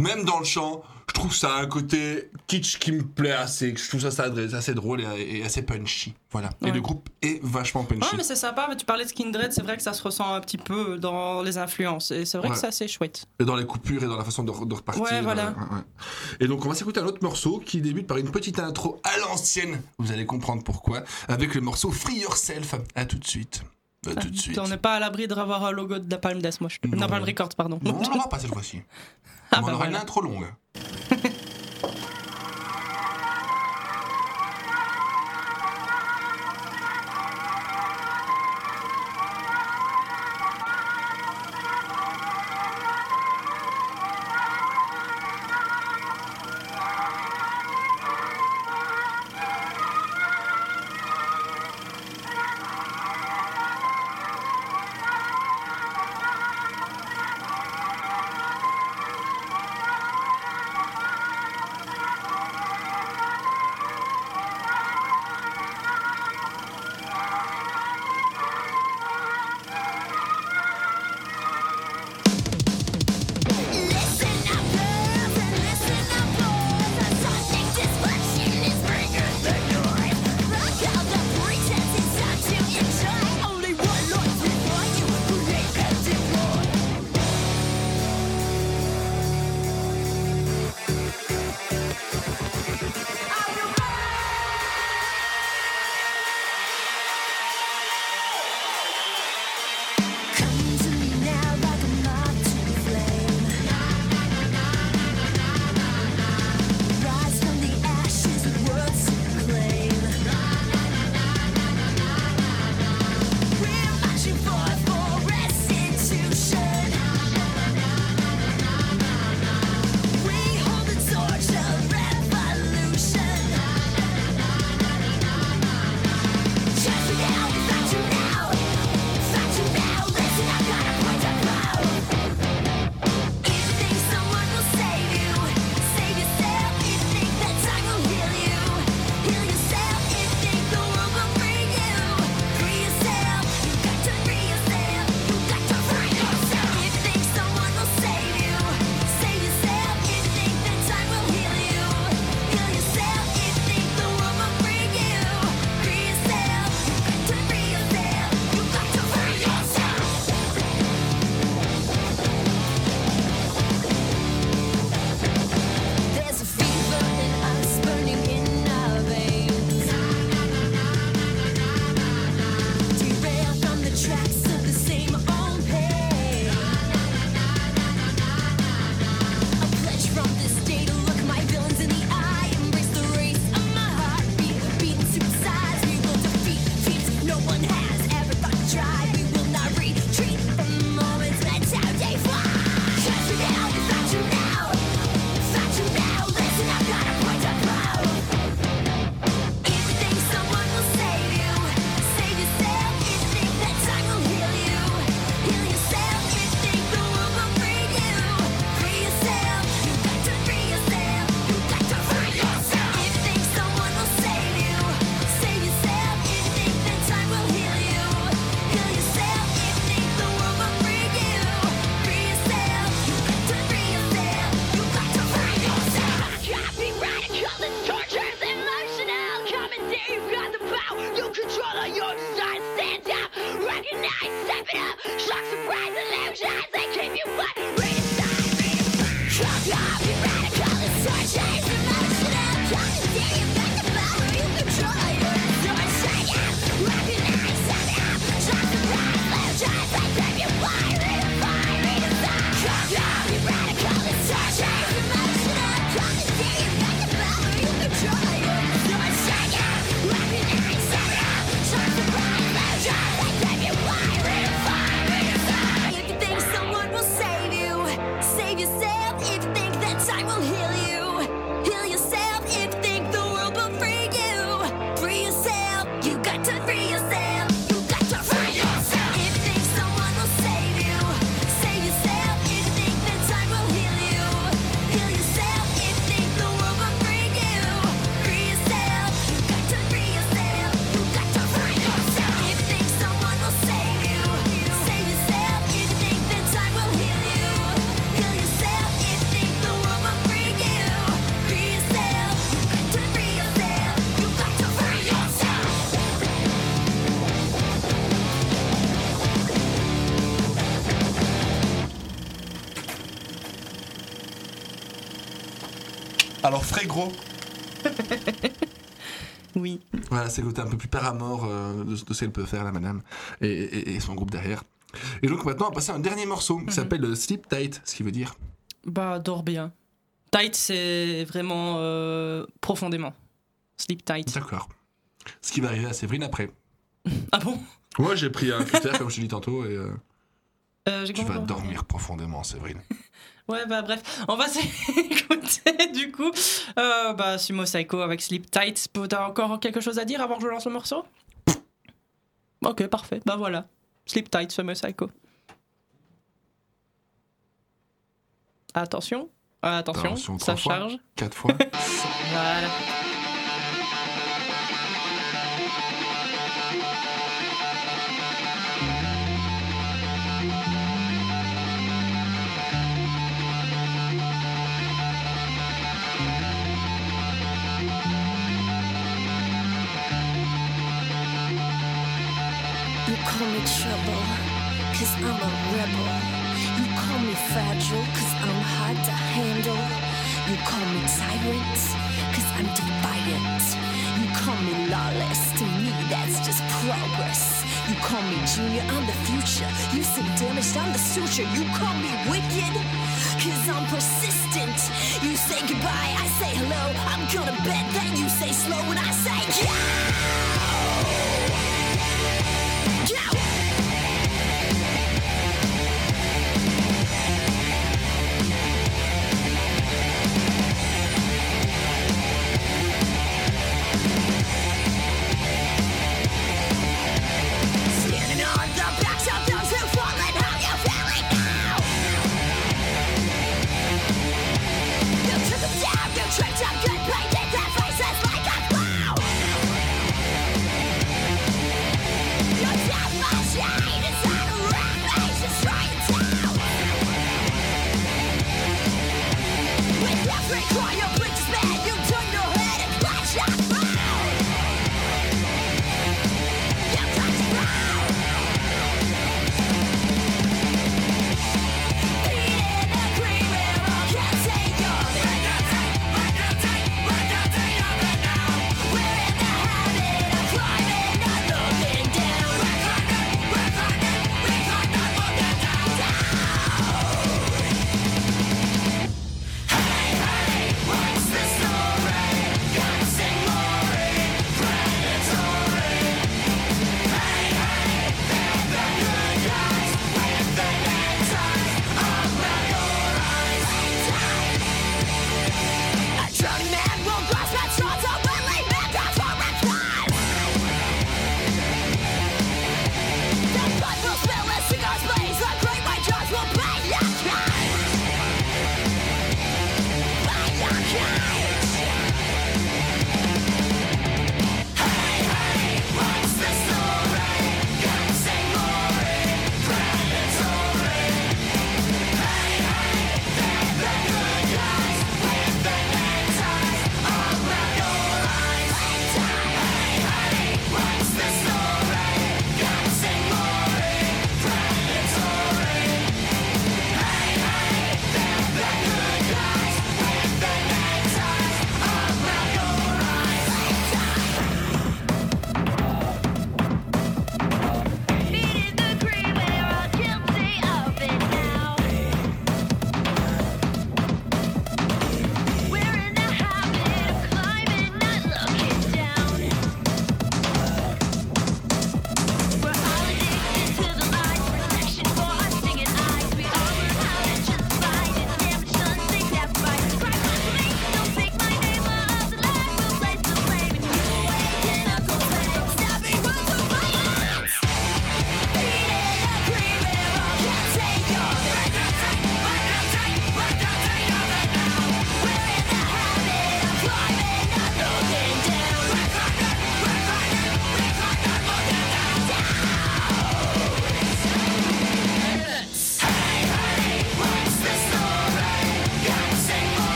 même dans le chant, je trouve ça un côté kitsch qui me plaît assez. Je trouve ça, ça assez drôle et, et assez punchy. Voilà. Et le groupe est vachement punchy. Ouais, mais c'est sympa. Mais tu parlais de Skindred, c'est vrai que ça se ressent un petit peu dans les influences. Et c'est vrai Ouais. que c'est assez chouette. Et dans les coupures et dans la façon de, de repartir. Ouais, voilà. euh. Et donc, on va s'écouter un autre morceau qui débute par une petite intro à l'ancienne. Vous allez comprendre pourquoi. Avec le morceau Free Yourself. À tout de suite. À tout de suite. On n'est pas à l'abri de revoir un logo de Napalm Death, moi. Je... Non. Napalm Records, pardon. Non, on l'aura pas cette fois-ci. Ah, on bah aura une voilà. intro longue. I will heal. C'est le côté un peu plus paramore euh, de, de ce qu'elle peut faire, la madame, et, et- et son groupe derrière. Et donc maintenant, on va passer à un dernier morceau qui s'appelle euh, Sleep Tight, ce qui veut dire. Bah, dors bien. Tight, c'est vraiment euh, profondément. Sleep tight. D'accord. Ce qui va arriver à Séverine après. Ah bon? Moi, j'ai pris un cutter, comme je te dis tantôt, et euh, Euh, tu vas dormir profondément, Séverine. Ouais, bah bref, on va s'écouter du coup. Euh, bah, Sumo Psycho avec Sleep Tight. T'as encore quelque chose à dire avant que je lance le morceau? Ok, parfait. Bah voilà. Sleep Tight, Sumo Psycho. Attention. Attention, Attention, ça fois. charge. Quatre fois. Voilà. Cause I'm a rebel. You call me fragile, cause I'm hard to handle. You call me tyrant, cause I'm defiant. You call me lawless, to me that's just progress. You call me junior, I'm the future. You say damaged, I'm the suture. You call me wicked, cause I'm persistent. You say goodbye, I say hello. I'm gonna bet that you say slow when I say go.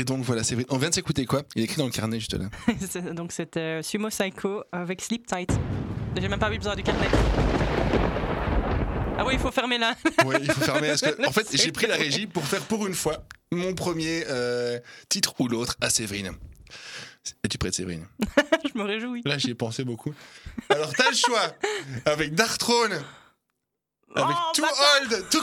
Et donc voilà, Séverine. On vient de s'écouter quoi? Il est écrit dans le carnet juste là. C'est- Donc c'était Sumo Psycho avec Sleep Tight. J'ai même pas eu besoin du carnet. Ah oui, il faut fermer là. Ouais, il faut fermer. Que, en fait, j'ai pris la régie pour faire pour une fois mon premier euh, titre ou l'autre à Séverine. Es-tu prête, Séverine? Je me réjouis. Là, j'y ai pensé beaucoup. Alors, t'as le choix avec Darkthrone, avec Oh, Too bâtard. Old, Too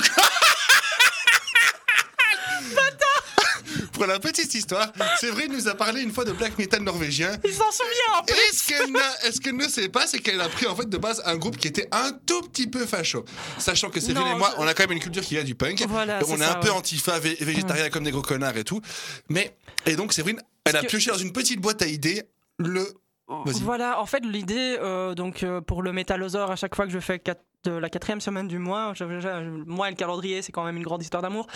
Pour la petite histoire, Séverine nous a parlé une fois de black metal norvégien. Il s'en souvient en Et plus. ce qu'elle ne sait pas, c'est qu'elle a pris en fait de base un groupe qui était un tout petit peu facho. Sachant que Séverine Non, et moi, je- on a quand même une culture qui vient du punk. Voilà, Et on est ça, un peu antifa, vé- végétarien comme des gros connards et tout. Mais, et donc Séverine, elle a que- pioché dans une petite boîte à idées le. Vas-y. Voilà, en fait, l'idée, euh, donc euh, pour le Métallosaure, à chaque fois que je fais quatre- de la quatrième semaine du mois, je- je- moi et le calendrier, c'est quand même une grande histoire d'amour,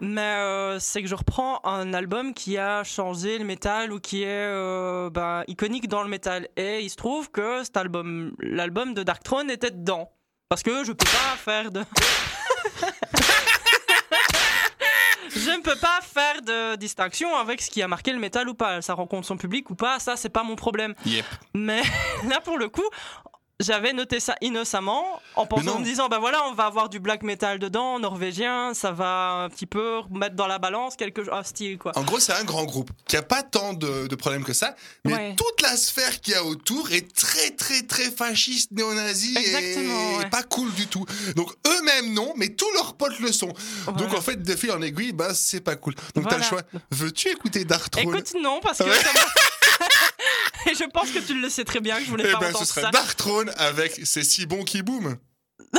mais euh, c'est que je reprends un album qui a changé le métal ou qui est euh, ben, iconique dans le métal. Et il se trouve que cet album, l'album de Dark Throne était dedans. Parce que je peux pas faire de. Je ne peux pas faire de distinction avec ce qui a marqué le métal ou pas. Ça rencontre son public ou pas, ça c'est pas mon problème. Yep. Mais là, pour le coup, j'avais noté ça innocemment en pensant, en me disant, bah voilà, on va avoir du black metal dedans, norvégien, ça va un petit peu mettre dans la balance quelque chose, un style quoi. En gros, c'est un grand groupe qui a pas tant de, de problèmes que ça, mais Ouais. toute la sphère qu'il y a autour est très, très, très fasciste, néo-nazi et ouais. pas cool du tout. Donc eux-mêmes non, mais tous leurs potes le sont. Donc en fait, de fil en aiguille, bah c'est pas cool. Donc t'as le choix. Veux-tu écouter Dark Throne? Écoute, non, parce que Ouais. ça Et je pense que tu le sais très bien que je voulais Eh pas ben, entendre ce serait ça. Dark Throne avec C'est si bon qui boum.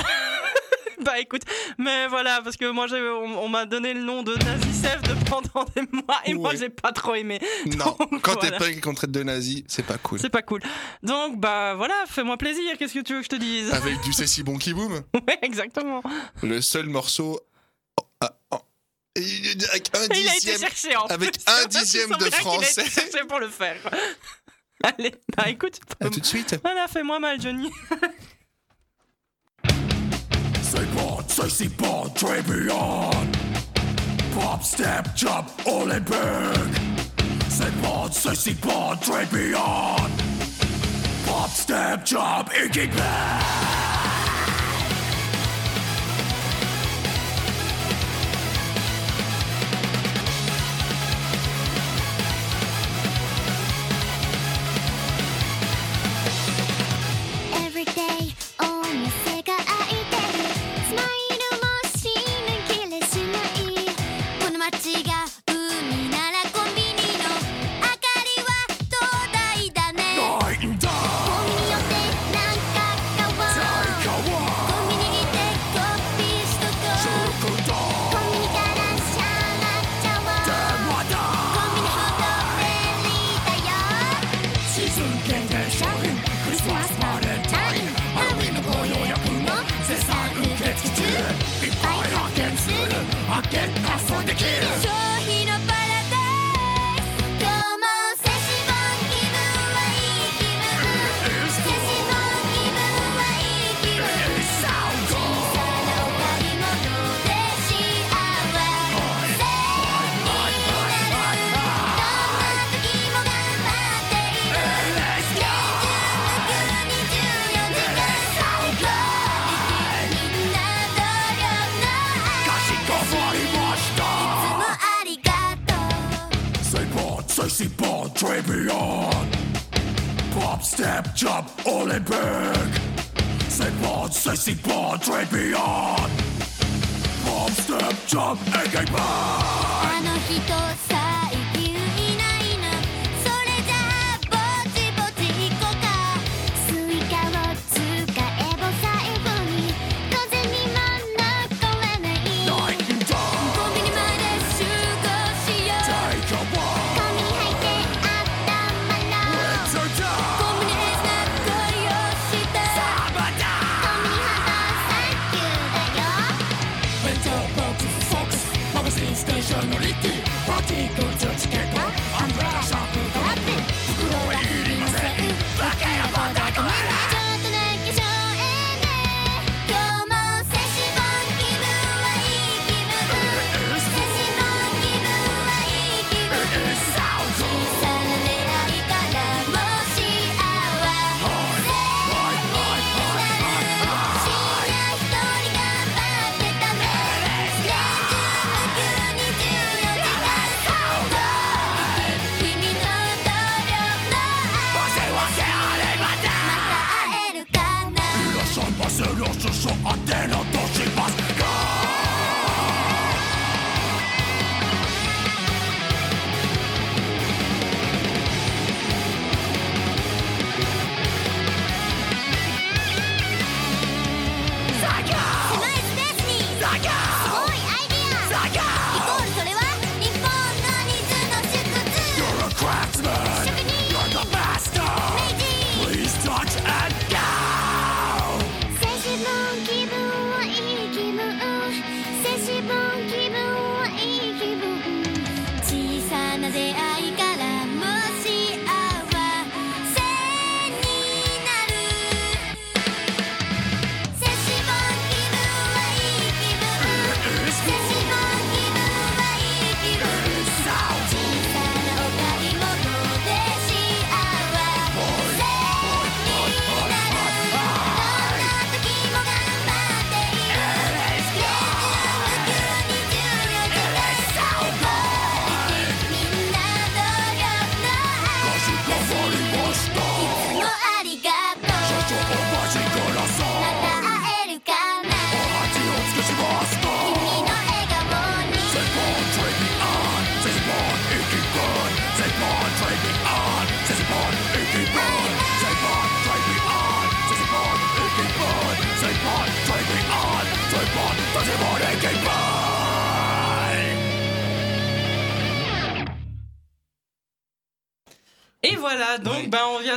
Bah écoute, mais voilà, parce que moi j'ai- on, on m'a donné le nom de Nazisev de pendant des mois et moi Ouais. j'ai pas trop aimé. Non, Donc, quand t'es voilà. punk et qu'on te traite de nazi, c'est pas cool. C'est pas cool. Donc bah voilà, fais-moi plaisir, qu'est-ce que tu veux que je te dise? Avec du C'est si bon qui boum, Ouais, exactement. le seul morceau. oh, ah, oh, avec un Il a été cherché en avec plus. un dixième de bien qu'il a été français. cherché pour le faire. Allez, bah écoute. À tout de suite. Voilà, fais-moi mal, Johnny. Say bon, si bon, très bien. Pop, step, jump, Olympic. Say bon, si bon, très bien. Pop, step, jump, Iggy step, jump, Olympic. Say bon, say si bon, très bien. Pop, step, jump, Iggy Pop. あ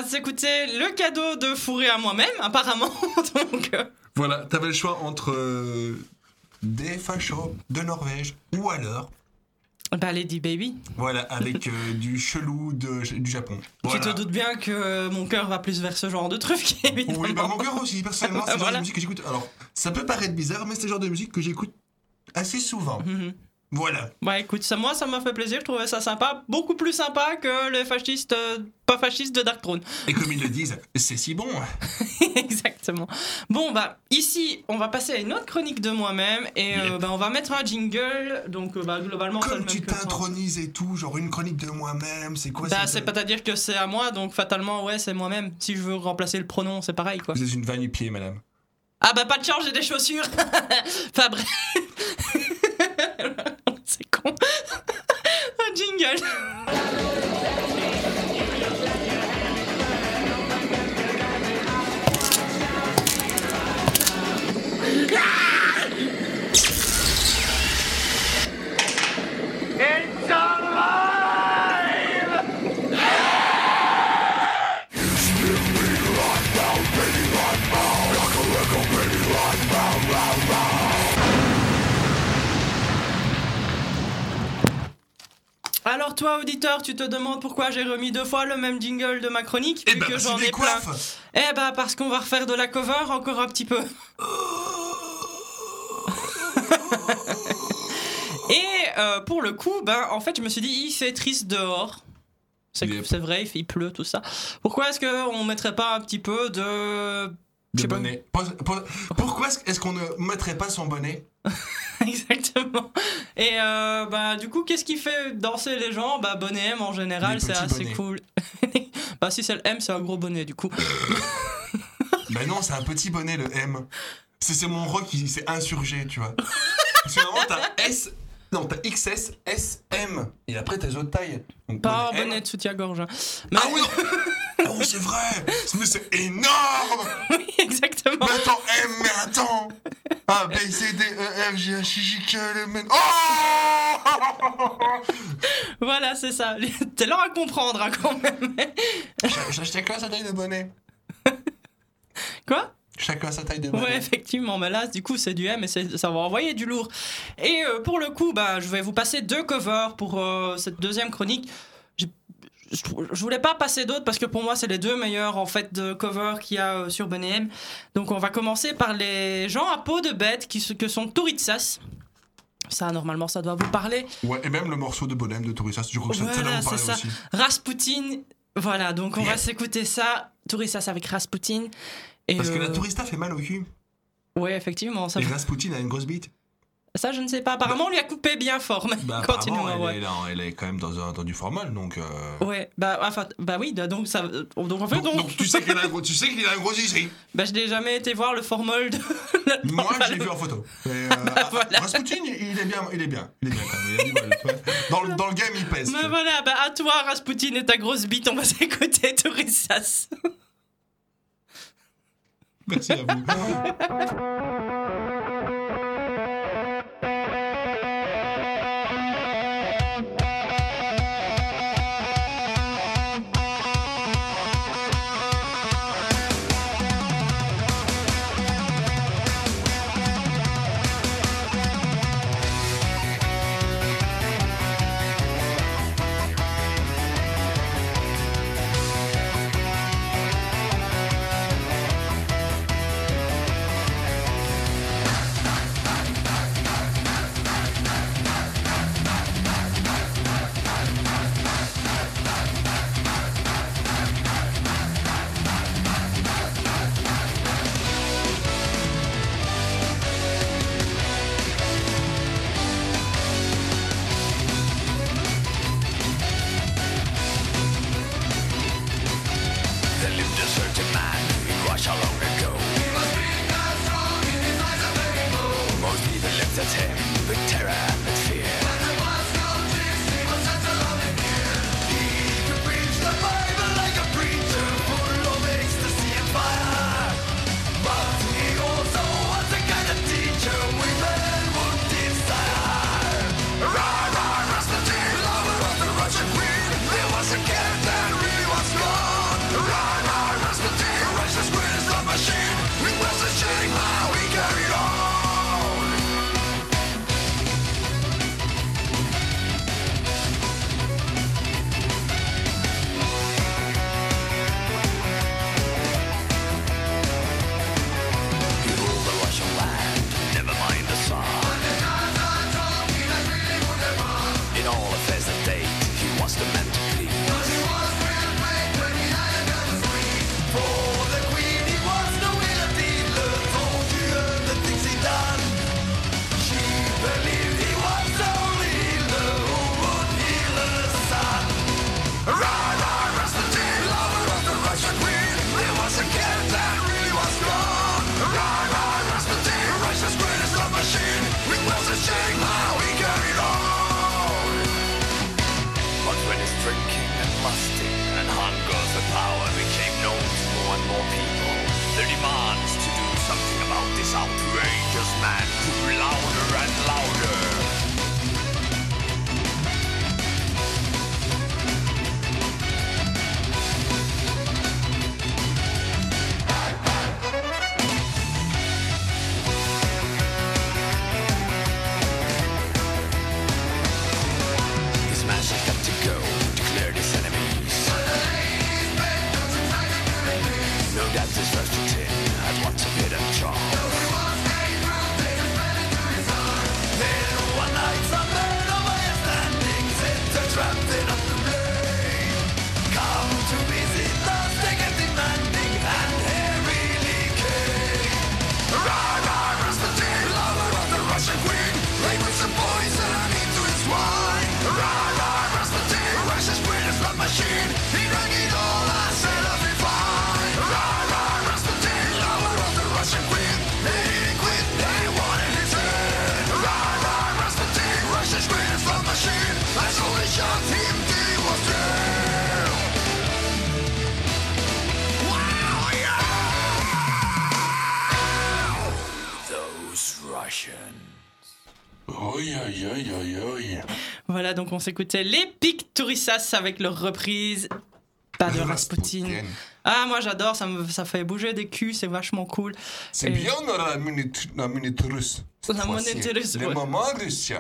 S'écouter le cadeau de fourrer à moi-même, apparemment. donc, euh, Voilà, t'avais le choix entre euh, des fachos de Norvège ou alors, bah, Lady Baby. voilà, avec euh, du chelou de, du Japon. Voilà. Tu te doutes bien que mon cœur va plus vers ce genre de truc, évidemment. Oui, bah mon cœur aussi, personnellement, c'est le genre Voilà. de musique que j'écoute. Alors, ça peut paraître bizarre, mais c'est le genre de musique que j'écoute assez souvent. Mhm. Voilà. Bah écoute, ça, moi ça m'a fait plaisir, je trouvais ça sympa, beaucoup plus sympa que les fascistes, euh, pas fascistes de Dark Throne. Et comme ils le disent, c'est si bon. Exactement. Bon bah ici on va passer à une autre chronique de moi-même et euh, Yep. bah, on va mettre un jingle, donc euh, bah, globalement le Comme tu le temps. t'intronises et tout, genre une chronique de moi-même, c'est quoi Bah c'est pas à dire que c'est à moi, donc fatalement ouais c'est moi-même. Si je veux remplacer le pronom c'est pareil quoi. Vous êtes une vanne pied, madame. Ah bah pas de chance j'ai des chaussures. enfin bref. c'est con. Un jingle. Alors toi auditeur, tu te demandes pourquoi j'ai remis deux fois le même jingle de ma chronique Eh vu ben, que j'en ai plein. Eh bah parce qu'on va refaire de la cover encore un petit peu. Et euh, pour le coup, ben en fait je me suis dit il fait triste dehors. C'est Yep. vrai, il, fait- il pleut tout ça. Pourquoi est-ce qu'on mettrait pas un petit peu de De pas. bonnet. Pour- pour- Pourquoi est-ce- qu'on ne mettrait pas son bonnet? Exactement. Et euh, bah du coup, qu'est-ce qui fait danser les gens? Bah bonnet M en général, c'est assez bonnets. cool. bah si c'est le M, c'est un gros bonnet du coup. Ben non, c'est un petit bonnet, le M. C'est mon rock qui s'est insurgé, tu vois. Parce que normalement, t'as S. Non, t'as XS, S, M. Et après, t'as les autres tailles. Donc, Pas un M. bonnet de soutien-gorge. hein. Mais Ah oui oui, c'est vrai Mais c'est énorme oui, exactement. Mais attends, M, mais attends A, B, C, D, E, F, G, H, I, J, K, L, M, N... Oh Voilà, c'est ça. T'es lent à comprendre hein, quand même. Ch- ch- Chacun sa taille de bonnet? Quoi? Chacun sa taille de bonnet? Ouais, effectivement, mais là, du coup, c'est du M et ça va envoyer du lourd. Et euh, pour le coup, bah, je vais vous passer deux covers pour euh, cette deuxième chronique. Je, voulais pas passer d'autres parce que pour moi, c'est les deux meilleurs en fait de covers qu'il y a euh, sur Bonnet. Donc, on va commencer par les gens à peau de bête qui que sont Touritsas. Ça, normalement, ça doit vous parler. Ouais, et même le morceau de bonhomme de Tourissas, je crois que ça, ça doit vous parler ça. aussi. Rasputin. Voilà, donc on va s'écouter ça. Touritsas avec Rasputin. Et Parce que la euh, tourista fait mal au cul. Ouais, effectivement, ça Et Rasputin a une grosse bite. Ça, je ne sais pas. Apparemment, on lui a coupé bien fort. Mais Bah, continuons. apparemment, ouais. elle, est elle est quand même dans, un- dans du formol, donc. euh, Ouais, bah, enfin, bah oui, donc ça. Donc en fait, Donc, donc, donc tu sais qu'il a tu sais qu'il a un gros bah, je n'ai jamais été voir le formol de. Moi, je l'ai vu en photo. Et, euh, Voilà. Rasputin, il est bien, il est bien, il est bien quand même. Dans, le- dans le game, il pèse. Mais voilà, bah à toi, Rasputin et ta grosse bite, on va s'écouter Tourissas. Merci à vous. Voilà, donc on s'écoutait l'épique Tourissas avec leur reprise. Pas de Rasputin. Ah, moi j'adore, ça, me, ça fait bouger des culs, c'est vachement cool. C'est Et- bien dans la minute, la minute russe. La minute russe, Le ouais. russe.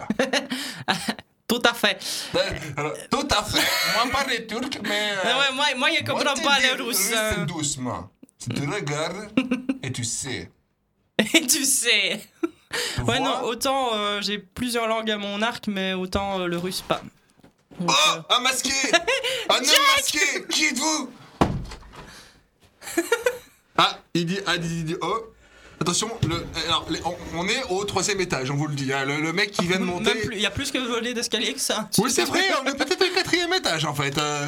Tout à fait. Ben, tout à fait. Moi, pas les Turcs, mais. euh, ouais, moi, moi, je comprends te pas les Russes. russe euh. doucement. Tu regardes et tu sais. Et tu sais. Ouais, non, autant euh, j'ai plusieurs langues à mon arc, mais autant euh, le russe pas. Donc, Oh, euh, un masqué Un homme masqué Qui êtes-vous Ah, il dit, ah, il dit, oh, Attention, le, alors, les- on, on est au troisième étage, on vous le dit. hein. Le, le mec qui vient de monter. Même plus- Il y a plus que voler d'escalier que ça. Oui, c'est vrai, on est peut-être au quatrième étage en fait. euh.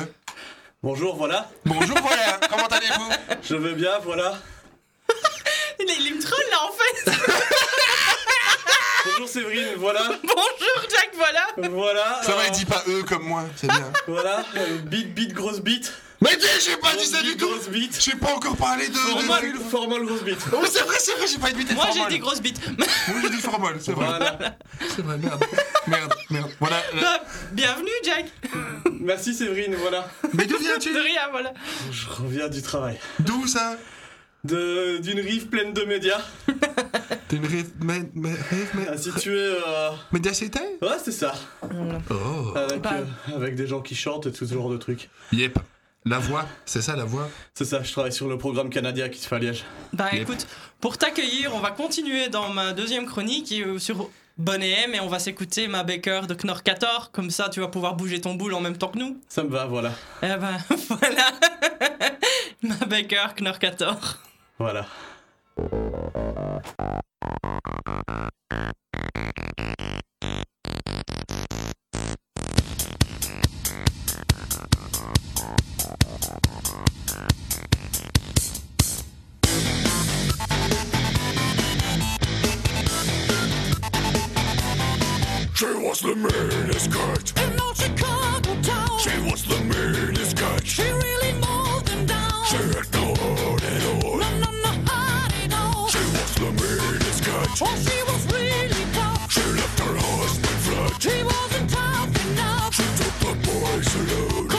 Bonjour, voilà. Bonjour, voilà, comment allez-vous? Je vais bien, voilà. Il, est- il me troll là en fait. Bonjour Séverine, voilà. Bonjour Jack, voilà. Voilà. Ça va, il dit pas eux comme moi, c'est bien. Voilà. euh, beat, grosse bite. Mais dis, j'ai pas dit ça du tout Grosse bite. J'ai pas encore parlé de. de Formol, film. formol, grosse bite. Oh, c'est vrai, c'est vrai, j'ai pas invité Moi j'ai dit grosse bite. Moi j'ai dit formol, c'est vrai. Voilà. C'est vrai, merde. Merde, merde. Voilà. Bah, Bienvenue Jack. Merci Séverine, voilà. Mais d'où viens-tu? De rien, voilà. Je reviens du travail. D'où ça? De d'une rive pleine de médias. T'es une rêve. Mais. Mais. mais. Ah, située. Euh... Médiacité Ouais, c'est ça. Oh. Avec, euh, avec des gens qui chantent et tout ce genre de trucs. Yep. La voix, c'est ça la voix? C'est ça, je travaille sur le programme canadien qui se fait à Liège. Bah Yep. écoute, pour t'accueillir, on va continuer dans ma deuxième chronique euh, sur Bonnet M et on va s'écouter ma Baker de Knorkator. Comme ça, tu vas pouvoir bouger ton boule en même temps que nous. Ça me va, voilà. Eh ben voilà. ma Baker Knorkator. Voilà. She was the meanest cat. In old Chicago town, She was the meanest cat. she really Oh, she was really tough. She left her husband flat. She wasn't tough enough. She took the boys alone.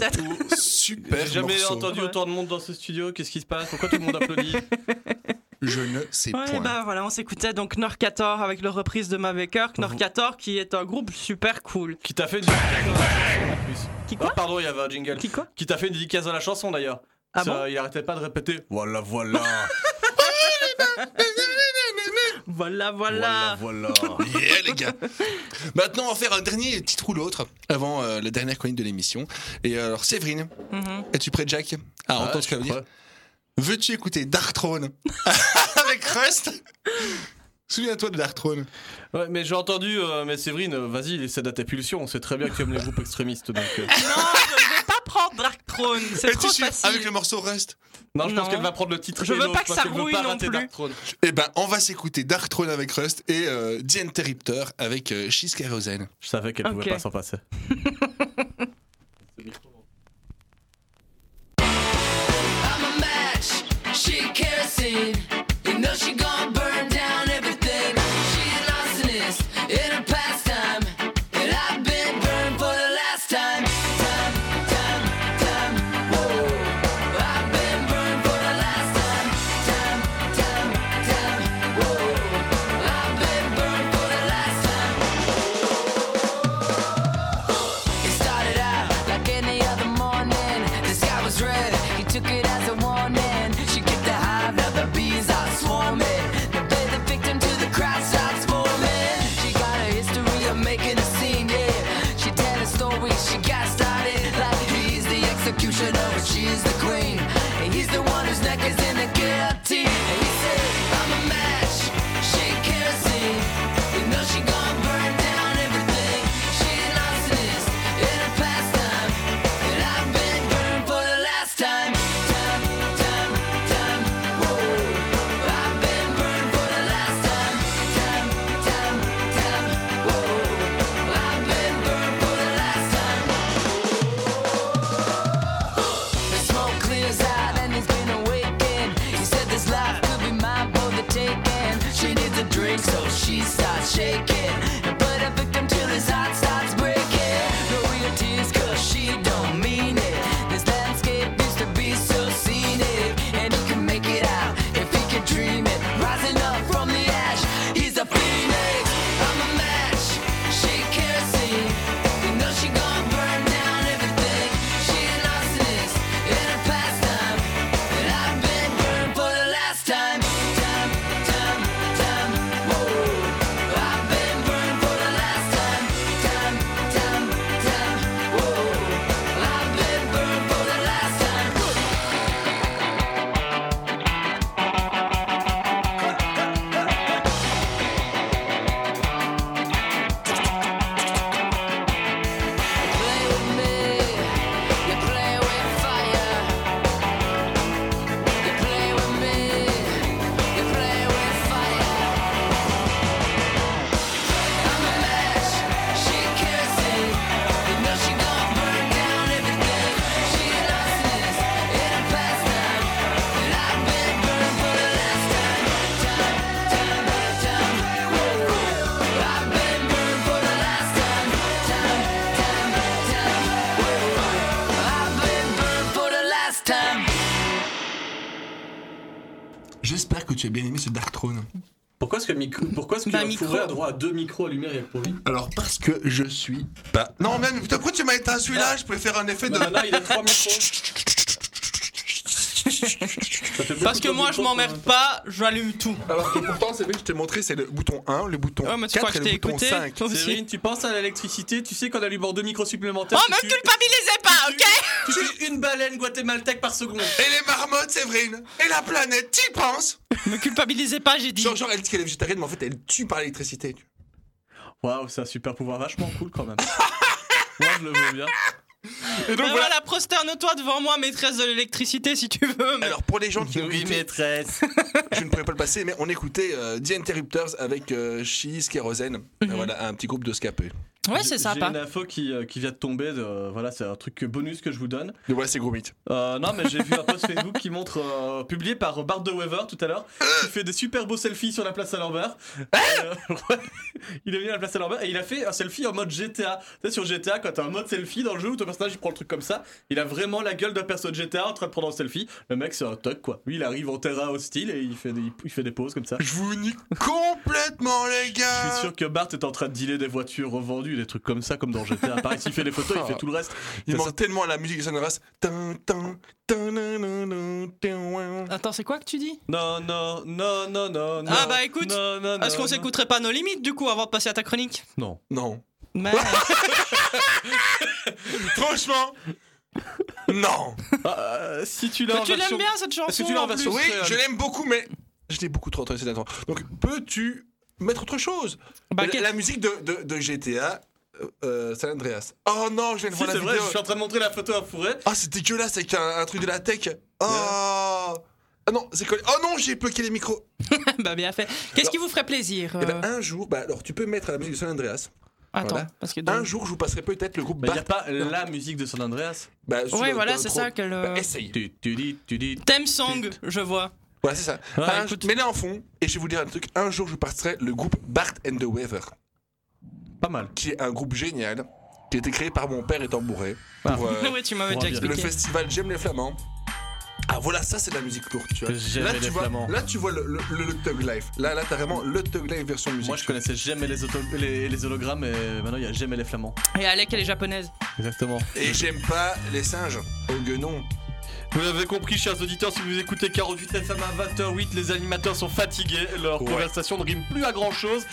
Peut-être. Super. J'ai jamais morceau. entendu autant de monde dans ce studio. Qu'est-ce qui se passe? Pourquoi tout le monde applaudit? Je ne sais Ouais, point. bah voilà, on s'écoutait donc Norcator avec leur reprise de Maveker. Mhm. Norcator qui est un groupe super cool. Qui t'a fait une dédicace dans la chanson en plus Qui quoi? Ah, Pardon, il y avait un jingle. Qui quoi? Qui t'a fait une dédicace dans la chanson d'ailleurs. Ah Ça, bon? Il arrêtait pas de répéter. Voilà, voilà. Voilà, voilà. voilà. Yeah, les gars. Maintenant, on va faire un dernier titre ou l'autre avant euh, la dernière chronique de l'émission. Et euh, alors, Séverine, Mhm. es-tu prêt, Jack? À Ouais, entendre ce je qu'elle veut suis dire. Veux-tu écouter Dark Throne avec Rust? Souviens-toi de Dark Throne. Ouais, mais j'ai entendu, euh, mais Séverine, vas-y, ta pulsion. On sait très bien que tu aimes les groupes extrémistes. Donc, euh. Non, prendre Dark Throne. C'est trop facile. Avec le morceau Rust Non, je pense qu'elle va prendre le titre. Je veux pas que ça rouille non plus. Eh ben, on va s'écouter Dark Throne avec Rust et euh, The Interrupter avec euh, She's Kerosene. Je savais qu'elle Ok. pouvait pas s'en passer. I'm a match, she kerosene. You know she gon' burn Tu as bien aimé ce Dark Throne. Pourquoi est-ce que, micro... Pourquoi est-ce que Bah, micro. a droit à deux micros allumés rien que pour lui Alors, parce que je suis pas. Non, même, putain, pourquoi tu m'as éteint celui-là Je pouvais faire un effet de. Non, non, il a trois micros. Parce que moi, je m'emmerde pas, j'allume tout. Alors que pourtant, c'est vrai que je t'ai montré, c'est le bouton 1, le bouton Ouais, mais tu 4 crois et que le je bouton écouté 5. Toi aussi. Séverine, tu penses à l'électricité, tu sais qu'en allumant deux micros supplémentaires. Oh, tu me tues- culpabilisez pas, ok Tu tues une baleine guatémaltèque par seconde. Et les marmottes, Séverine Et la planète, t'y penses Me culpabilisez pas, j'ai dit. genre, genre, elle dit qu'elle est végétarienne, mais en fait, elle tue par l'électricité. Waouh, c'est un super pouvoir vachement cool quand même. Moi, je le veux bien. Et donc, Mais voilà. voilà, prosterne-toi devant moi, maîtresse de l'électricité, si tu veux. mais- Alors, pour les gens qui Oui, maîtresse. je ne pourrais pas le passer, mais on écoutait euh, The Interrupters avec euh, She's Kerosene. Mhm. Voilà, un petit groupe de scapés. Ouais, c'est J'ai sympa. une info qui, euh, qui vient de tomber. de- voilà, c'est un truc bonus que je vous donne. Et voilà, c'est gros mythe. Euh, non, mais j'ai vu un post Facebook qui montre, euh, publié par Bart de Weaver tout à l'heure, qui fait des super beaux selfies sur la place. Euh, ouais. il est venu à la place Saint-Lambert et il a fait un selfie en mode GTA. Tu sais, sur GTA, quand t'as un mode selfie dans le jeu où ton personnage il prend le truc comme ça, il a vraiment la gueule d'un perso de GTA en train de prendre un selfie. Le mec, c'est un toc quoi. Lui, il arrive en terrain hostile et il fait des, il fait des poses comme ça. Je vous nique complètement, les Je gars suis sûr que Bart est en train de dealer des voitures revendues, des trucs comme ça, comme dans GTA. Pareil, s'il fait les photos, il fait tout le reste. Il Ça, manque ça- tellement à la musique tin, ouin. Attends, c'est quoi que tu dis Non, non, non, non, non. Ah bah écoute, Est-ce qu'on s'écouterait pas nos limites du coup avant de passer à ta chronique Non. Non. Mais Franchement Non Ah, euh, si tu l'as en tu l'aimes version- bien cette chanson que tu l'as en version Oui, je l'aime beaucoup, mais je l'ai beaucoup trop entendu ces derniers temps. Donc, peux-tu mettre autre chose Bah, la, musique de, de, de GTA euh, euh, San Andreas. Oh non, je viens de Si, voir la c'est vrai, vidéo. je suis en train de montrer la photo à Fourret. Ah, c'est dégueulasse avec un, un truc de la tech. Oh Ah non, c'est collé. Oh non, j'ai bloqué les micros. bah bien fait. Qu'est-ce qui vous ferait plaisir Eh ben, euh, un jour, bah alors tu peux mettre la musique de San Andreas. Attends, voilà. parce que Un jour, je vous passerai peut-être le groupe il n'y a pas la musique de San Andreas. Bah, le- voilà, c'est ça que le Bah, essaye. Tu, tu dis, tu dis. theme song, je vois. Voilà, c'est ça. Ouais, Un- écoute. Mets-le en fond, et je vais vous dire un truc. Un jour, je passerai le groupe Bart and the Weather, Pas mal. qui est un groupe génial, qui a été créé par mon père étant bourré. Pour, euh, oui, tu m'avais déjà un le expliqué. festival J'aime les Flamands. Ah voilà, ça c'est de la musique lourde, tu vois. J'aime là, les tu vois Flamands. là tu vois le, le, le- le Thug Life. Là, là t'as vraiment le Thug Life version musique. Moi, je connaissais jamais les, auto- les, les hologrammes et maintenant, il n'y a jamais les flamands. Et Alec, elle est japonaise. Exactement. Et j'aime pas les singes. Au guenon. Vous l'avez compris, chers auditeurs, si vous écoutez 48 FM à 20h08, les animateurs sont fatigués, leur Ouais. conversation ne rime plus à grand chose.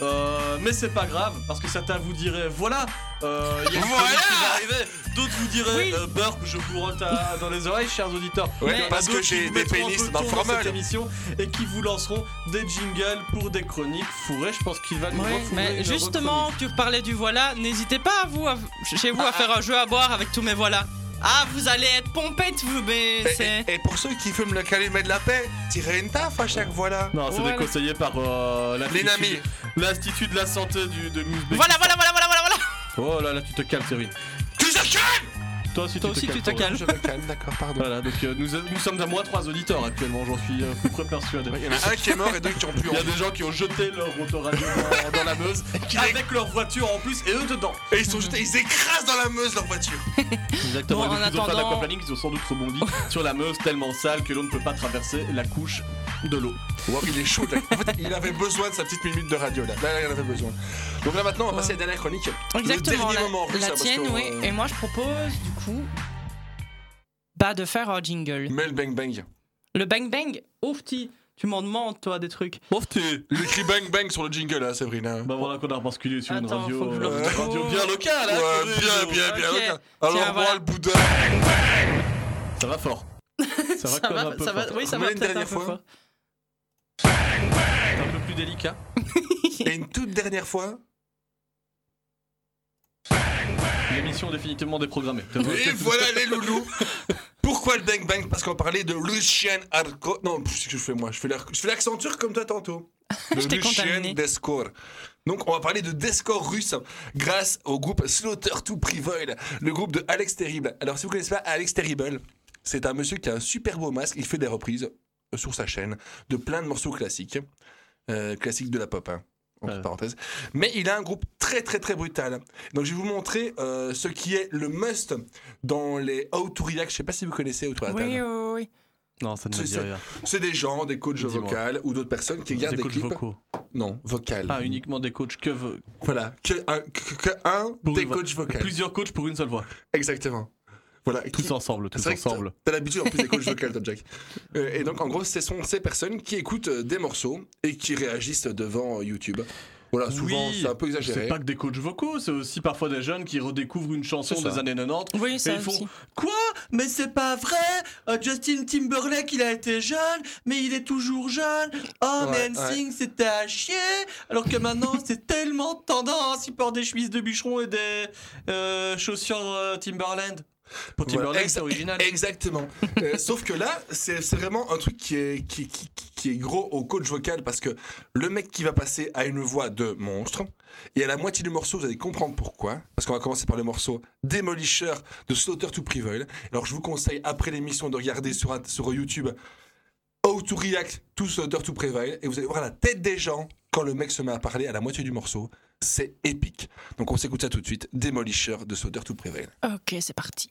Euh, mais c'est pas grave, parce que certains vous diraient voilà, euh, il y a une Voilà chronique qui va arriver. D'autres vous diraient Oui. euh, burp, je vous rentre à- dans les oreilles, chers auditeurs. Ouais, parce que j'ai des pénis dans le ton cette émission et qui vous lanceront des jingles pour des chroniques fourrées. Je pense qu'il va nous refourrer mais justement, tu parlais du voilà. N'hésitez pas à vous, à- chez vous, à faire un jeu à boire avec tous mes voilà. Ah, vous allez être pompette, vous, mais Et, c'est. et- et pour ceux qui fument le calumet de la paix, tirez une taf à chaque voilà. Non, c'est Voilà. déconseillé par euh, l'Institut- l'Institut de la santé du, de. Voilà, voilà, voilà, voilà, voilà, voilà. Oh là là, tu te calmes, Séverine. Tu te calmes Toi aussi, Toi tu aussi, te tu calmes. te calmes. Je me calme, d'accord, pardon. Voilà, donc euh, nous, nous sommes à moins 3 auditeurs actuellement, j'en suis euh, plus près persuadé. Il y en a un qui est mort et deux qui ont plus Il y a des gens qui ont jeté leur autoradio dans, dans la Meuse, avec leur voiture en plus, et eux dedans. Et ils sont jetés, ils écrasent dans la Meuse leur voiture. Exactement, Bon, en ils ont fait un attendant- aquaplaning, ils ont sans doute rebondi sur la Meuse tellement sale que l'eau ne peut pas traverser la couche de l'eau. Wow, il est chaud. là. En fait, il avait besoin de sa petite minute de radio là. Là, il en avait besoin. Donc là maintenant, on va passer à la dernière chronique. Exactement, le dernier la, moment russe, la hein, tienne, oui. euh, Et moi, je propose, du coup, bah, de faire un jingle. Mel Bang Bang. Le bang bang, petit, tu m'en demandes, toi, des trucs. T'es Il écrit Bang Bang sur le jingle là, Séverine. Bah voilà qu'on a rebasculé sur une radio, le euh, radio bien locale, hein, Ouais, bien, bien, bien. Alors moi, voilà. le boudin. Ça va fort. Ça va Ça quand même va, un peu ça va, fort. oui, ça va une peut-être un dernière fois. fort. un peu plus délicat. Et une toute dernière fois. L'émission définitivement déprogrammée. Et voilà les loulous. Pourquoi le Bang Bang? Parce qu'on parlait de Lucien Arco. Non, qu'est-ce que je fais moi Je fais l'accent turc comme toi tantôt. De Je t'ai Lucien. Descor. Donc on va parler de Descor russe grâce au groupe Slaughter to Prevail, le groupe de Alex Terrible. Alors si vous connaissez pas Alex Terrible, c'est un monsieur qui a un super beau masque, il fait des reprises euh, sur sa chaîne de plein de morceaux classiques, euh, classiques de la pop. hein, entre Ouais. parenthèses. Mais il a un groupe très très très brutal. Donc je vais vous montrer euh, ce qui est le must dans les How to React. Je sais pas si vous connaissez How to React. Oui, oui, oui. Non, ça ne me C'est- dit c'est- rien. C'est des gens, des coachs Dis-moi. vocaux ou d'autres personnes qui regardent Des des, coachs clips. vocaux. Non, vocal. Ah, uniquement des coachs que veut. Voilà, que un, que, que un des coachs vocaux. Plusieurs coachs pour une seule voix. Exactement. Voilà. Tous qui- ensemble, tous ensemble. T'as l'habitude en plus des coachs vocaux, toi, Jack. Euh, et donc, en gros, ce sont ces personnes qui écoutent euh, des morceaux et qui réagissent devant YouTube. Voilà, souvent, Oui, c'est un peu exagéré. C'est pas que des coachs vocaux, c'est aussi parfois des jeunes qui redécouvrent une chanson des années 90. Oui, ça et ils font aussi. Quoi Mais c'est pas vrai Euh, Justin Timberlake, il a été jeune, mais il est toujours jeune. Oh, Ouais, mais NSYNC, c'était à chier. Alors que maintenant, c'est tellement tendance. Ils portent des chemises de bûcheron et des euh, chaussures euh, Timberland. Pour Timberlake, Voilà, c'est original. Exactement. Euh, sauf que là, c'est vraiment un truc qui est, qui, qui- qui est gros au coach vocal parce que le mec qui va passer a une voix de monstre. Et à la moitié du morceau, vous allez comprendre pourquoi. Parce qu'on va commencer par le morceau Démolisher de Slaughter to Prevail. Alors je vous conseille après l'émission de regarder sur, un- sur YouTube How to React to Slaughter to Prevail. Et vous allez voir la tête des gens quand le mec se met à parler à la moitié du morceau c'est épique. Donc on s'écoute ça tout de suite, Demolisher de Soder to Prevail. Ok, c'est parti.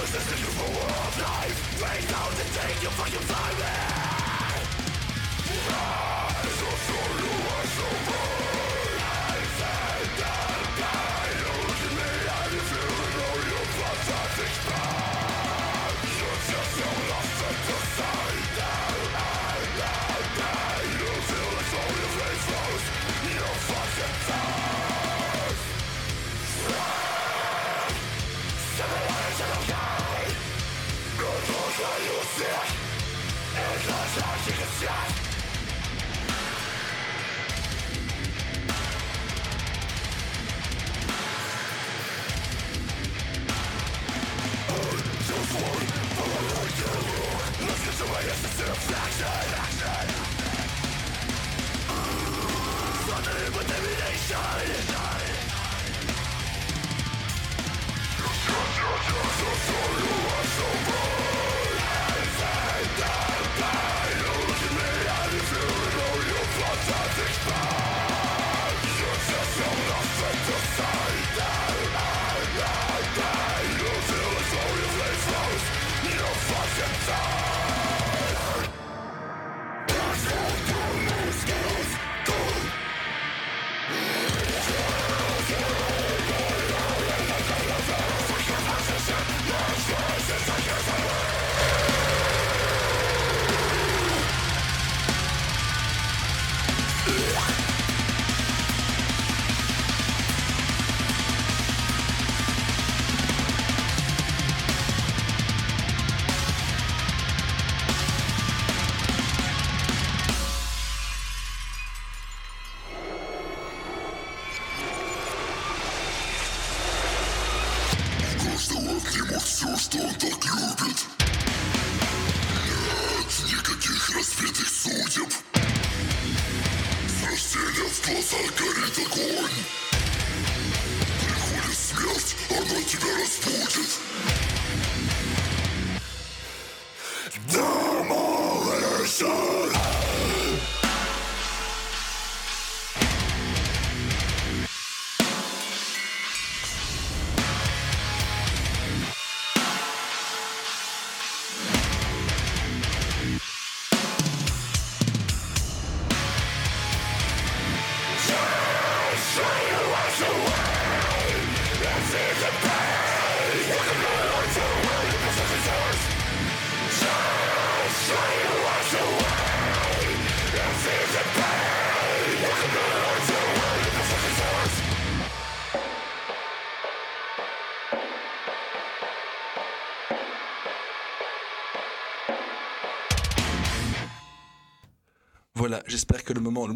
Resisting you for a life. Break down and take your fucking private Voilà, j'espère que le moment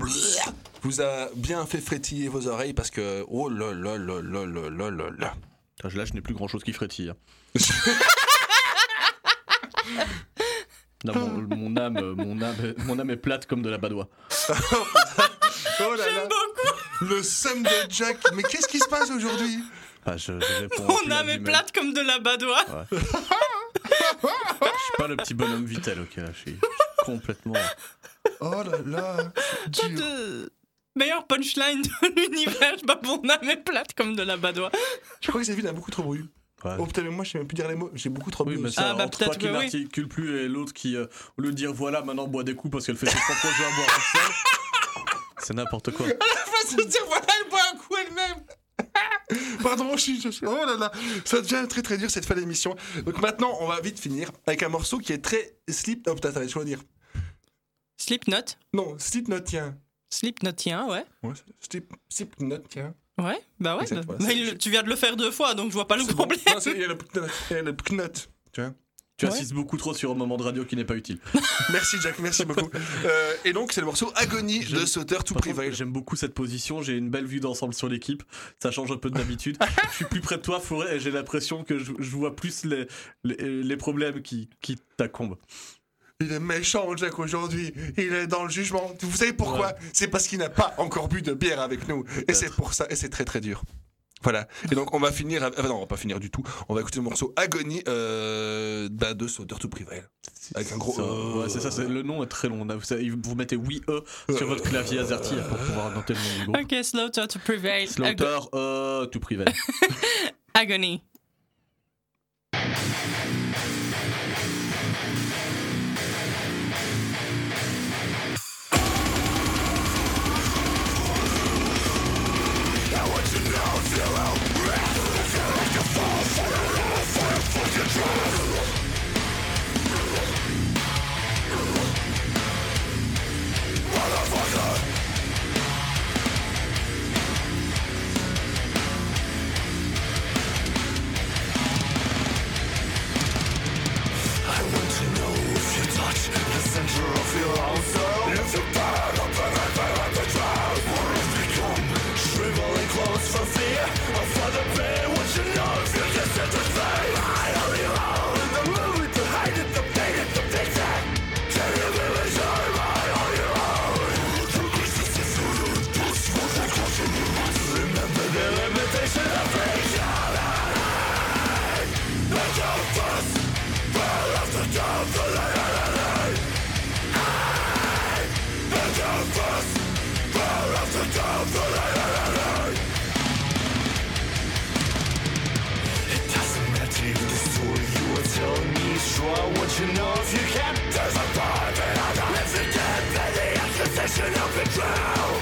vous a bien fait frétiller vos oreilles parce que oh là là là là là là là. Là, je n'ai plus grand chose qui frétille. Hein. non, mon, âme, mon âme, mon âme est plate comme de la badoie. oh là là. Beaucoup. Le somme de Jack. Mais qu'est-ce qui se passe aujourd'hui? Ah, je, je Mon âme est plate comme de la badoie. Ouais. je suis pas le petit bonhomme Vitel, ok, là, je suis complètement. Oh là là. Pas de meilleur punchline de l'univers. Bah, mon âme est plate comme de la badoie. Je crois que Xavier a beaucoup trop bu. Ouais. Oh putain, mais moi je sais même plus dire les mots. J'ai beaucoup trop Oui, bu. mais aussi. ça, Ah, bah, entre toi qui oui. n'articule plus et l'autre qui, euh, au lieu de dire voilà, maintenant bois des coups parce qu'elle fait ses propres jeux à boire seule. C'est n'importe quoi. Vas-y, dire voilà, elle boit un coup, elle pardon, je suis, je suis- oh là là, ça devient très très dur cette fin d'émission. Donc maintenant, on va vite finir avec un morceau qui est très slip. Oh putain, ça va être chaud à dire. Slipknot. Non, Slipknot, tiens. Slipknot, tiens, ouais. Ouais, Slip, Slipknot, tiens. Ouais, bah ouais. Bah- voilà, bah, il- tu viens de le faire deux fois, donc je vois pas le C'est bon. problème. Non, c'est- il y a le knot, il y a le knot, tu vois. Tu Ouais. assistes beaucoup trop sur un moment de radio qui n'est pas utile. Merci Jack, merci beaucoup. Euh, et donc c'est le morceau Agonie de J'aime- Sauter to Par contre, Prevail. J'aime beaucoup cette position, j'ai une belle vue d'ensemble sur l'équipe, ça change un peu de d'habitude. je suis plus près de toi, Forêt, et j'ai l'impression que je, je vois plus les, les, les problèmes qui, qui t'accombent. Il est méchant Jack aujourd'hui, il est dans le jugement. Vous savez pourquoi? C'est parce qu'il n'a pas encore bu de bière avec nous. Et c'est pour ça, et c'est très très dur. Voilà. Et donc on va finir. avec- ah non, on va pas finir du tout. On va écouter le morceau Agonie euh, bah, de Sauter to Prevail. Avec un gros. Ça- euh, ouais, c'est ça, c'est- le nom est très long. Vous, savez, vous mettez oui E sur votre clavier AZERTY pour pouvoir noter le nom du groupe. Ok, Slaughter to Prevail. Slaughter, euh, tout privé. Agony. feel also. Live your power. would you know if you can? There's a fire that I die? If you then the accusation of betrayal.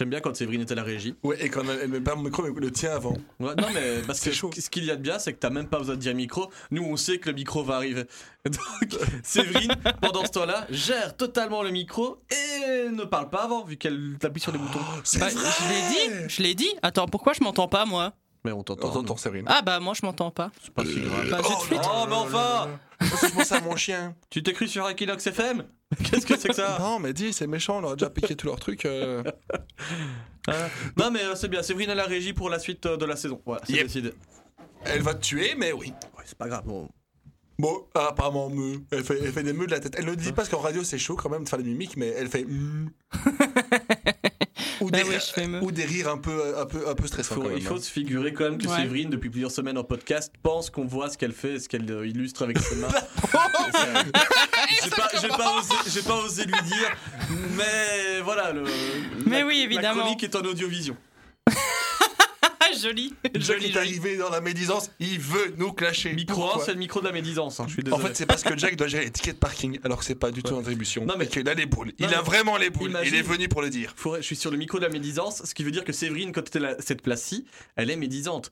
J'aime bien quand Séverine était à la régie. Ouais, et quand elle met pas mon micro, mais le tien avant. Ouais, non, mais parce que chaud. ce qu'il y a de bien, c'est que t'as même pas besoin de dire micro. Nous, on sait que le micro va arriver. Donc, Séverine, pendant ce temps-là, gère totalement le micro et ne parle pas avant, vu qu'elle appuie sur les boutons. C'est Bah, vrai je l'ai dit, je l'ai dit. Attends, pourquoi je m'entends pas moi? Mais on t'entend. On t'entend, Séverine. Ah bah moi je m'entends pas. C'est pas si grave. Bah, j'ai de flûte. Oh, mais enfin je pense à mon chien. Tu t'es cru sur Equinox FM Qu'est-ce que c'est que ça? Non, mais dis, c'est méchant, on leur a déjà piqué tous leurs trucs. euh. Ah. Non, mais euh, c'est bien. Séverine à la régie pour la suite euh, de la saison. Voilà, c'est Yep. décidé. Elle va te tuer, mais oui. Ouais, c'est pas grave. Bon. Bon, apparemment, me. Elle fait, elle fait des meux de la tête. Elle ne le dit pas parce qu'en radio, c'est chaud quand même de faire des mimiques, mais elle fait. mm. Ou, Bah des, me. ou des rires un peu, un peu, un peu stressants. Faut- quand même, il faut hein. se figurer quand même que Ouais. Séverine, depuis plusieurs semaines en podcast, pense qu'on voit ce qu'elle fait, ce qu'elle euh, illustre avec ses mains. J'ai pas, j'ai pas osé, pas osé lui dire, mais voilà. Le, Mais la- oui, La évidemment. chronique est en audiovision. Ah joli, Jack joli, est joli. arrivé dans la médisance, il veut nous clasher. Micro 1, Pourquoi c'est le micro de la médisance. hein, je suis En fait, c'est parce que Jack doit gérer les tickets de parking, alors que c'est pas du tout en attribution. Non, mais- qu'il a les boules. Il a vraiment les boules. Imagine- Il est venu pour le dire. Faudrait- je suis sur le micro de la médisance, ce qui veut dire que Séverine, quand elle à cette place-ci, elle est médisante.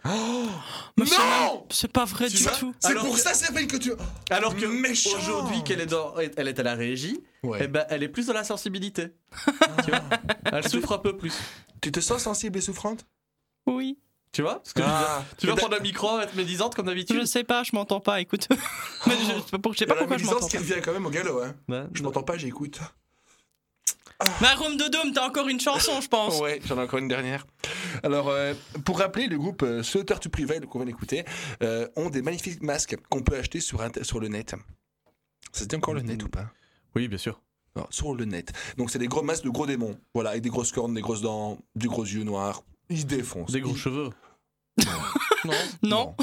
Mais c'est Non C'est pas vrai du tout. C'est Alors pour que- ça, Séverine, que tu. Alors que Méchant. aujourd'hui qu'elle est dans, elle est à la régie, Ouais. eh ben, elle est plus dans la sensibilité. tu vois elle souffre un peu plus. Tu te sens sensible et souffrante? Oui. Tu vois ce que je veux dire Ah, Tu vas mais prendre un micro, être médisante comme Je d'habitude sais pas, je m'entends pas, écoute. Mais je, je sais pas Il y a la pourquoi je m'entends médisance qui pas. revient quand même au galop. Hein. Ouais. Je m'entends pas, j'écoute. Bah, de Dome, t'as encore une chanson, je pense. Ouais, j'en ai encore une dernière. Alors, euh, pour rappeler, le groupe euh, Slaughter to Prevail qu'on vient d'écouter euh, ont des magnifiques masques qu'on peut acheter sur, sur le net. Ça se dit encore le net ou pas? Oui, bien sûr. Non, Sur le net. Donc, c'est des gros masques de gros démons. Voilà, avec des grosses cornes, des grosses dents, des gros yeux noirs. Ils se défoncent. Des gros cheveux. non. Non.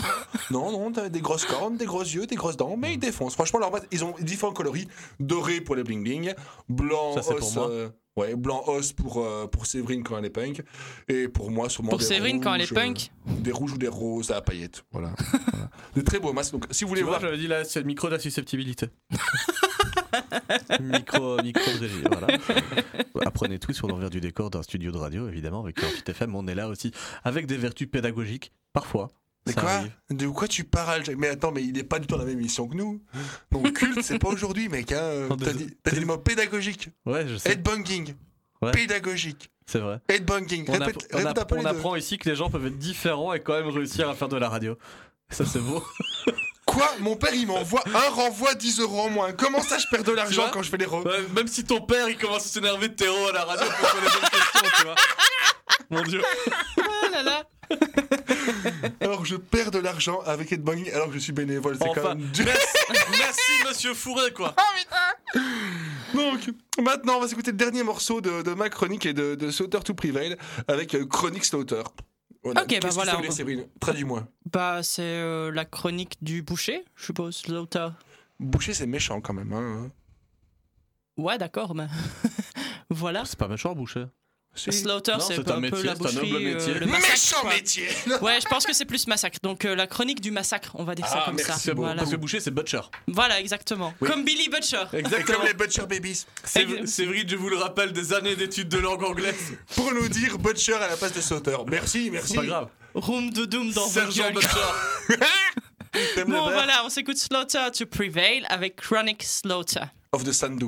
Non, non, t'as des grosses cornes, des gros yeux, des grosses dents, mais ils défoncent. Franchement, leurs masques, ils ont différents coloris. Doré pour les bling bling, blanc Ça, c'est os. pour moi. euh, ouais, blanc os pour, euh, pour Séverine quand elle est punk. Et pour moi, sûrement Pour des Séverine, quand elle est rouges, euh, punk. des rouges ou des roses à paillettes. Voilà. Voilà. De très beaux masques. Donc, si vous voulez Tu vois, voir. j'avais dit là, c'est le micro de la susceptibilité. micro, micro voilà. Apprenez tout sur l'envers du décor d'un studio de radio, évidemment, avec Amphi FM. On est là aussi avec des vertus pédagogiques, parfois. Mais Ça quoi arrive. De quoi tu parles Jack? Mais attends, mais il est pas du tout dans la même émission que nous. Donc culte, c'est pas aujourd'hui, mec. Hein. T'as dit, dit le mot pédagogique. Ouais, je sais. Headbanging. Ouais. Pédagogique. C'est vrai. Headbanging. On, Répète, on répète on apprend ici que les gens peuvent être différents et quand même réussir à faire de la radio. Ça, c'est beau. Quoi? Mon père, il m'envoie un renvoi 10 euros en moins. Comment ça, je perds de l'argent quand je fais les re Ouais, même si ton père il commence à s'énerver de terreau à la radio pour poser les bonnes questions, tu vois. Mon dieu. Ah là là. Alors je perds de l'argent avec Headbanging alors que je suis bénévole. C'est quand Enfin, même dur. merci, merci monsieur Fourré, quoi. Donc, maintenant, on va s'écouter le dernier morceau de, de ma chronique et de, de Slaughter to Prevail avec euh, Chronique Slaughter. Voilà. Ok, bah voilà, Traduis-moi. Bah, c'est euh, la chronique du boucher, je suppose, Slaughter. Boucher, c'est méchant quand même. Hein. Ouais, d'accord, mais. voilà. C'est pas méchant, Boucher. Slaughter, c'est un peu un métier, la un boucherie, métier. euh, le massacre. Méchant quoi. métier Ouais, je pense que c'est plus massacre. Donc euh, la chronique du massacre, on va dire ça Ah, comme merci ça. beaucoup. Voilà. Parce que Boucher, c'est Butcher. Voilà, exactement. Oui. Comme Billy Butcher. Et Exactement. comme les Butcher Babies. Vrai, je vous le rappelle, des années d'études de langue anglaise. Pour nous dire Butcher à la place de Slaughter. Merci, merci. C'est pas grave. Room de Doom dans Sergent. Butcher. Bon, voilà, on s'écoute Slaughter to Prevail avec Chronic Slaughter. Of the Sandu.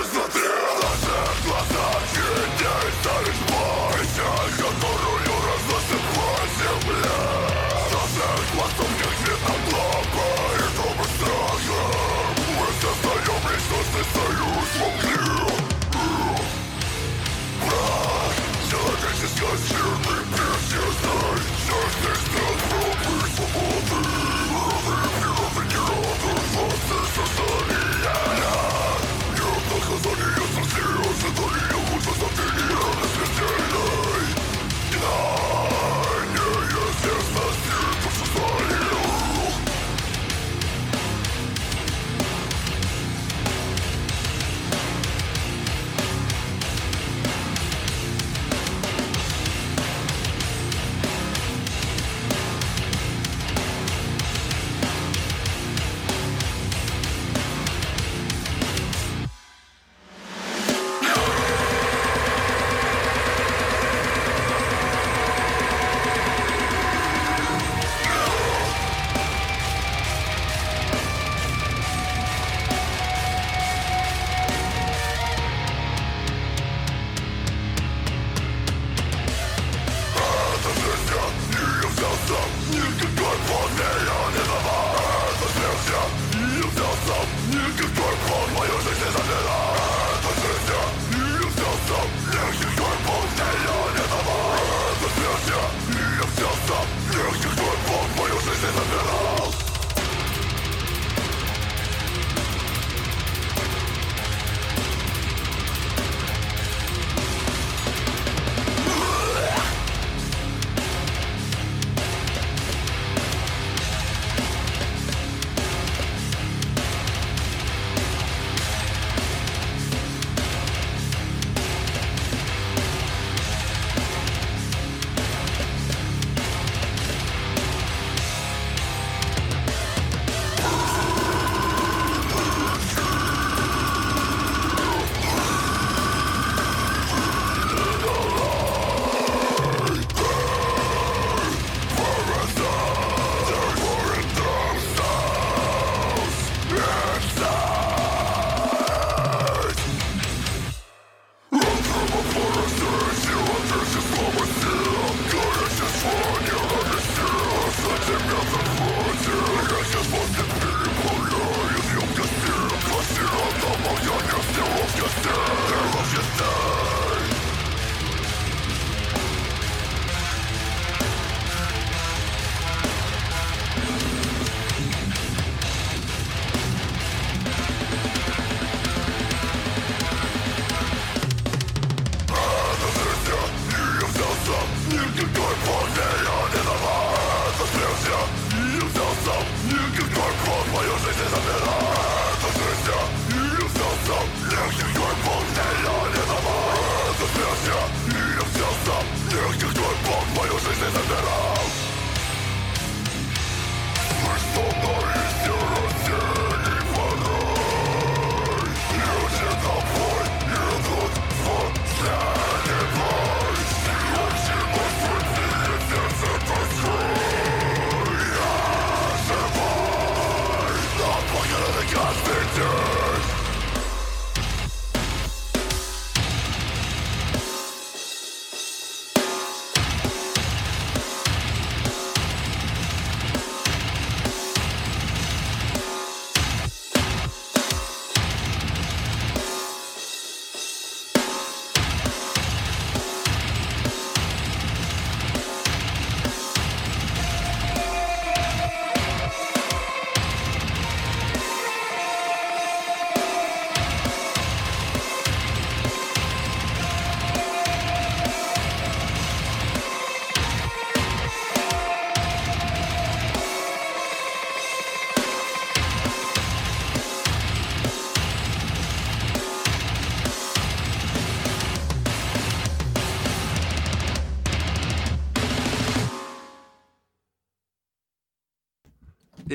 Just hear me.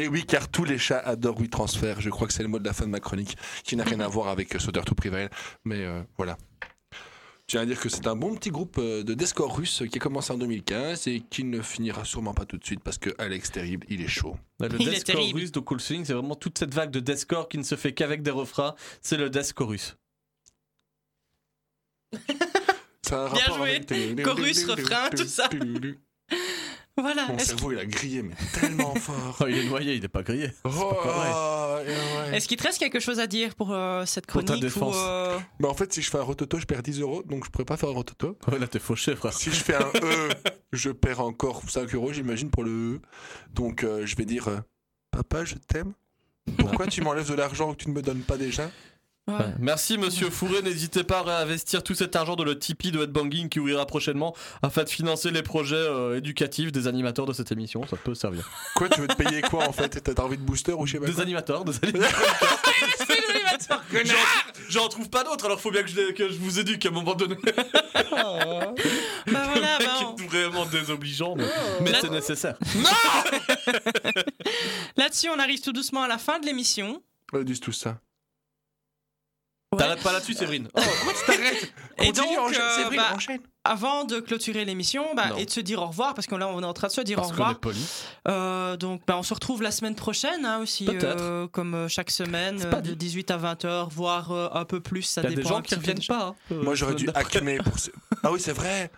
Et oui, car tous les chats adorent Oui Transfert. Je crois que c'est le mot de la fin de ma chronique, qui n'a rien à voir avec euh, Soder to Prevail. Mais euh, voilà. Je tiens à dire que c'est un bon petit groupe euh, de deathcore russe qui a commencé en 2015 et qui ne finira sûrement pas tout de suite parce que Alex Terrible, il est chaud. Le Il russe de Cool Swing, c'est vraiment toute cette vague de deathcore qui ne se fait qu'avec des refrains. C'est le deathcore russe. Ça a un Bien rapport joué. avec- Chorus, refrain, tout ça. Voilà. Mon Est-ce cerveau, il a grillé, mais tellement fort. Oh, il est noyé, il n'est pas grillé. Oh, pas ouais, ouais. est-ce qu'il te reste quelque chose à dire pour euh, cette Pour ta chronique défense. ou, euh, Bah, en fait, si je fais un rototo, je perds 10 euros, donc je pourrais pas faire un rototo. Ouais, là, t'es fauché, frère. Si je fais un E, je perds encore 5 euros, j'imagine, pour le E. Donc, euh, je vais dire euh, Papa, je t'aime. Pourquoi tu m'enlèves de l'argent que tu ne me donnes pas déjà? Ouais. Merci Monsieur Fourré, n'hésitez pas à réinvestir tout cet argent dans le Tipeee de Headbanging qui ouvrira prochainement afin de financer les projets euh, éducatifs des animateurs de cette émission, ça peut servir. Quoi, tu veux te payer quoi en fait? T'as envie de booster ou je sais pas Des quoi? animateurs, des animateurs. J'en- J'en trouve pas d'autres, alors faut bien que je, les- que je vous éduque à un moment donné. Bah voilà, Le mec bah, on- est vraiment désobligeant, mais, mais Là- c'est nécessaire. Là-dessus, on arrive tout doucement à la fin de l'émission. Ils disent tout ça. T'arrêtes pas là-dessus, Séverine. Oh, Et Continue, donc, enchaîne, euh, c'est vrai, bah, enchaîne. avant de clôturer l'émission bah, et de se dire au revoir, parce que là, on est en train de se dire parce au qu'on est revoir. poli. Euh, donc, bah, on se retrouve la semaine prochaine hein, aussi, euh, comme euh, chaque semaine, euh, de dit. 18 à 20 heures, voire euh, un peu plus. Ça Il y a dépend des gens qui reviennent pas. hein, euh, Moi, j'aurais dû pour. ce- Ah oui, c'est vrai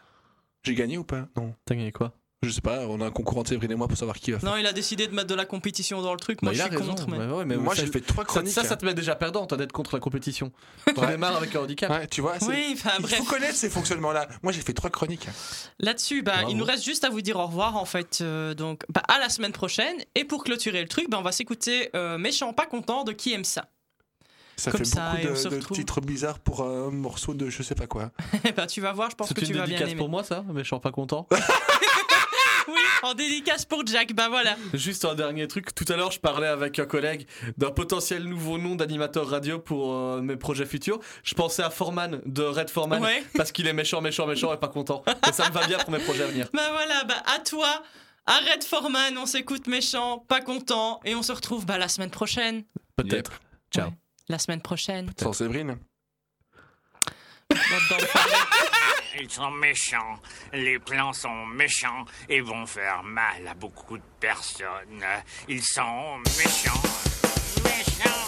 J'ai gagné ou pas? Non. T'as gagné quoi? Je sais pas, on a un concours entre Séverine et moi pour savoir qui va faire. Non, il a décidé de mettre de la compétition dans le truc. Bah, Moi, il je suis raison. contre. Mais... Ouais, ouais, mais moi, ça- j'ai fait trois ça, chroniques. ça, ça hein. te met déjà perdant, t'as d'être contre la compétition. Tu Ouais. démarres avec un handicap. Ouais, tu vois, c'est- Oui, enfin il bref. faut connaître ces fonctionnements-là. Moi, j'ai fait trois chroniques. Là-dessus, bah, Bravo. il nous reste juste à vous dire au revoir en fait. euh, donc, bah, à la semaine prochaine. Et pour clôturer le truc, bah, on va s'écouter euh, Méchant pas content de qui aime ça. Ça Comme fait ça, beaucoup on de, de titres bizarres pour un morceau de je sais pas quoi. bah, tu vas voir, je pense C'est que tu une vas bien dédicace aimer. pour moi, ça suis pas content. Oui, en dédicace pour Jack, bah voilà. Juste un dernier truc. Tout à l'heure, je parlais avec un collègue d'un potentiel nouveau nom d'animateur radio pour euh, mes projets futurs. Je pensais à Foreman de Red Foreman Ouais. parce qu'il est méchant, méchant, méchant et pas content. Et ça me va bien pour mes projets à venir. Bah voilà, bah à toi. Arrête Foreman, on s'écoute méchant, pas content. Et on se retrouve bah, la semaine prochaine. Peut-être. Ciao. Ouais. La semaine prochaine. Sans Séverine. Ils sont méchants, les plans sont méchants et vont faire mal à beaucoup de personnes. Ils sont méchants, méchants.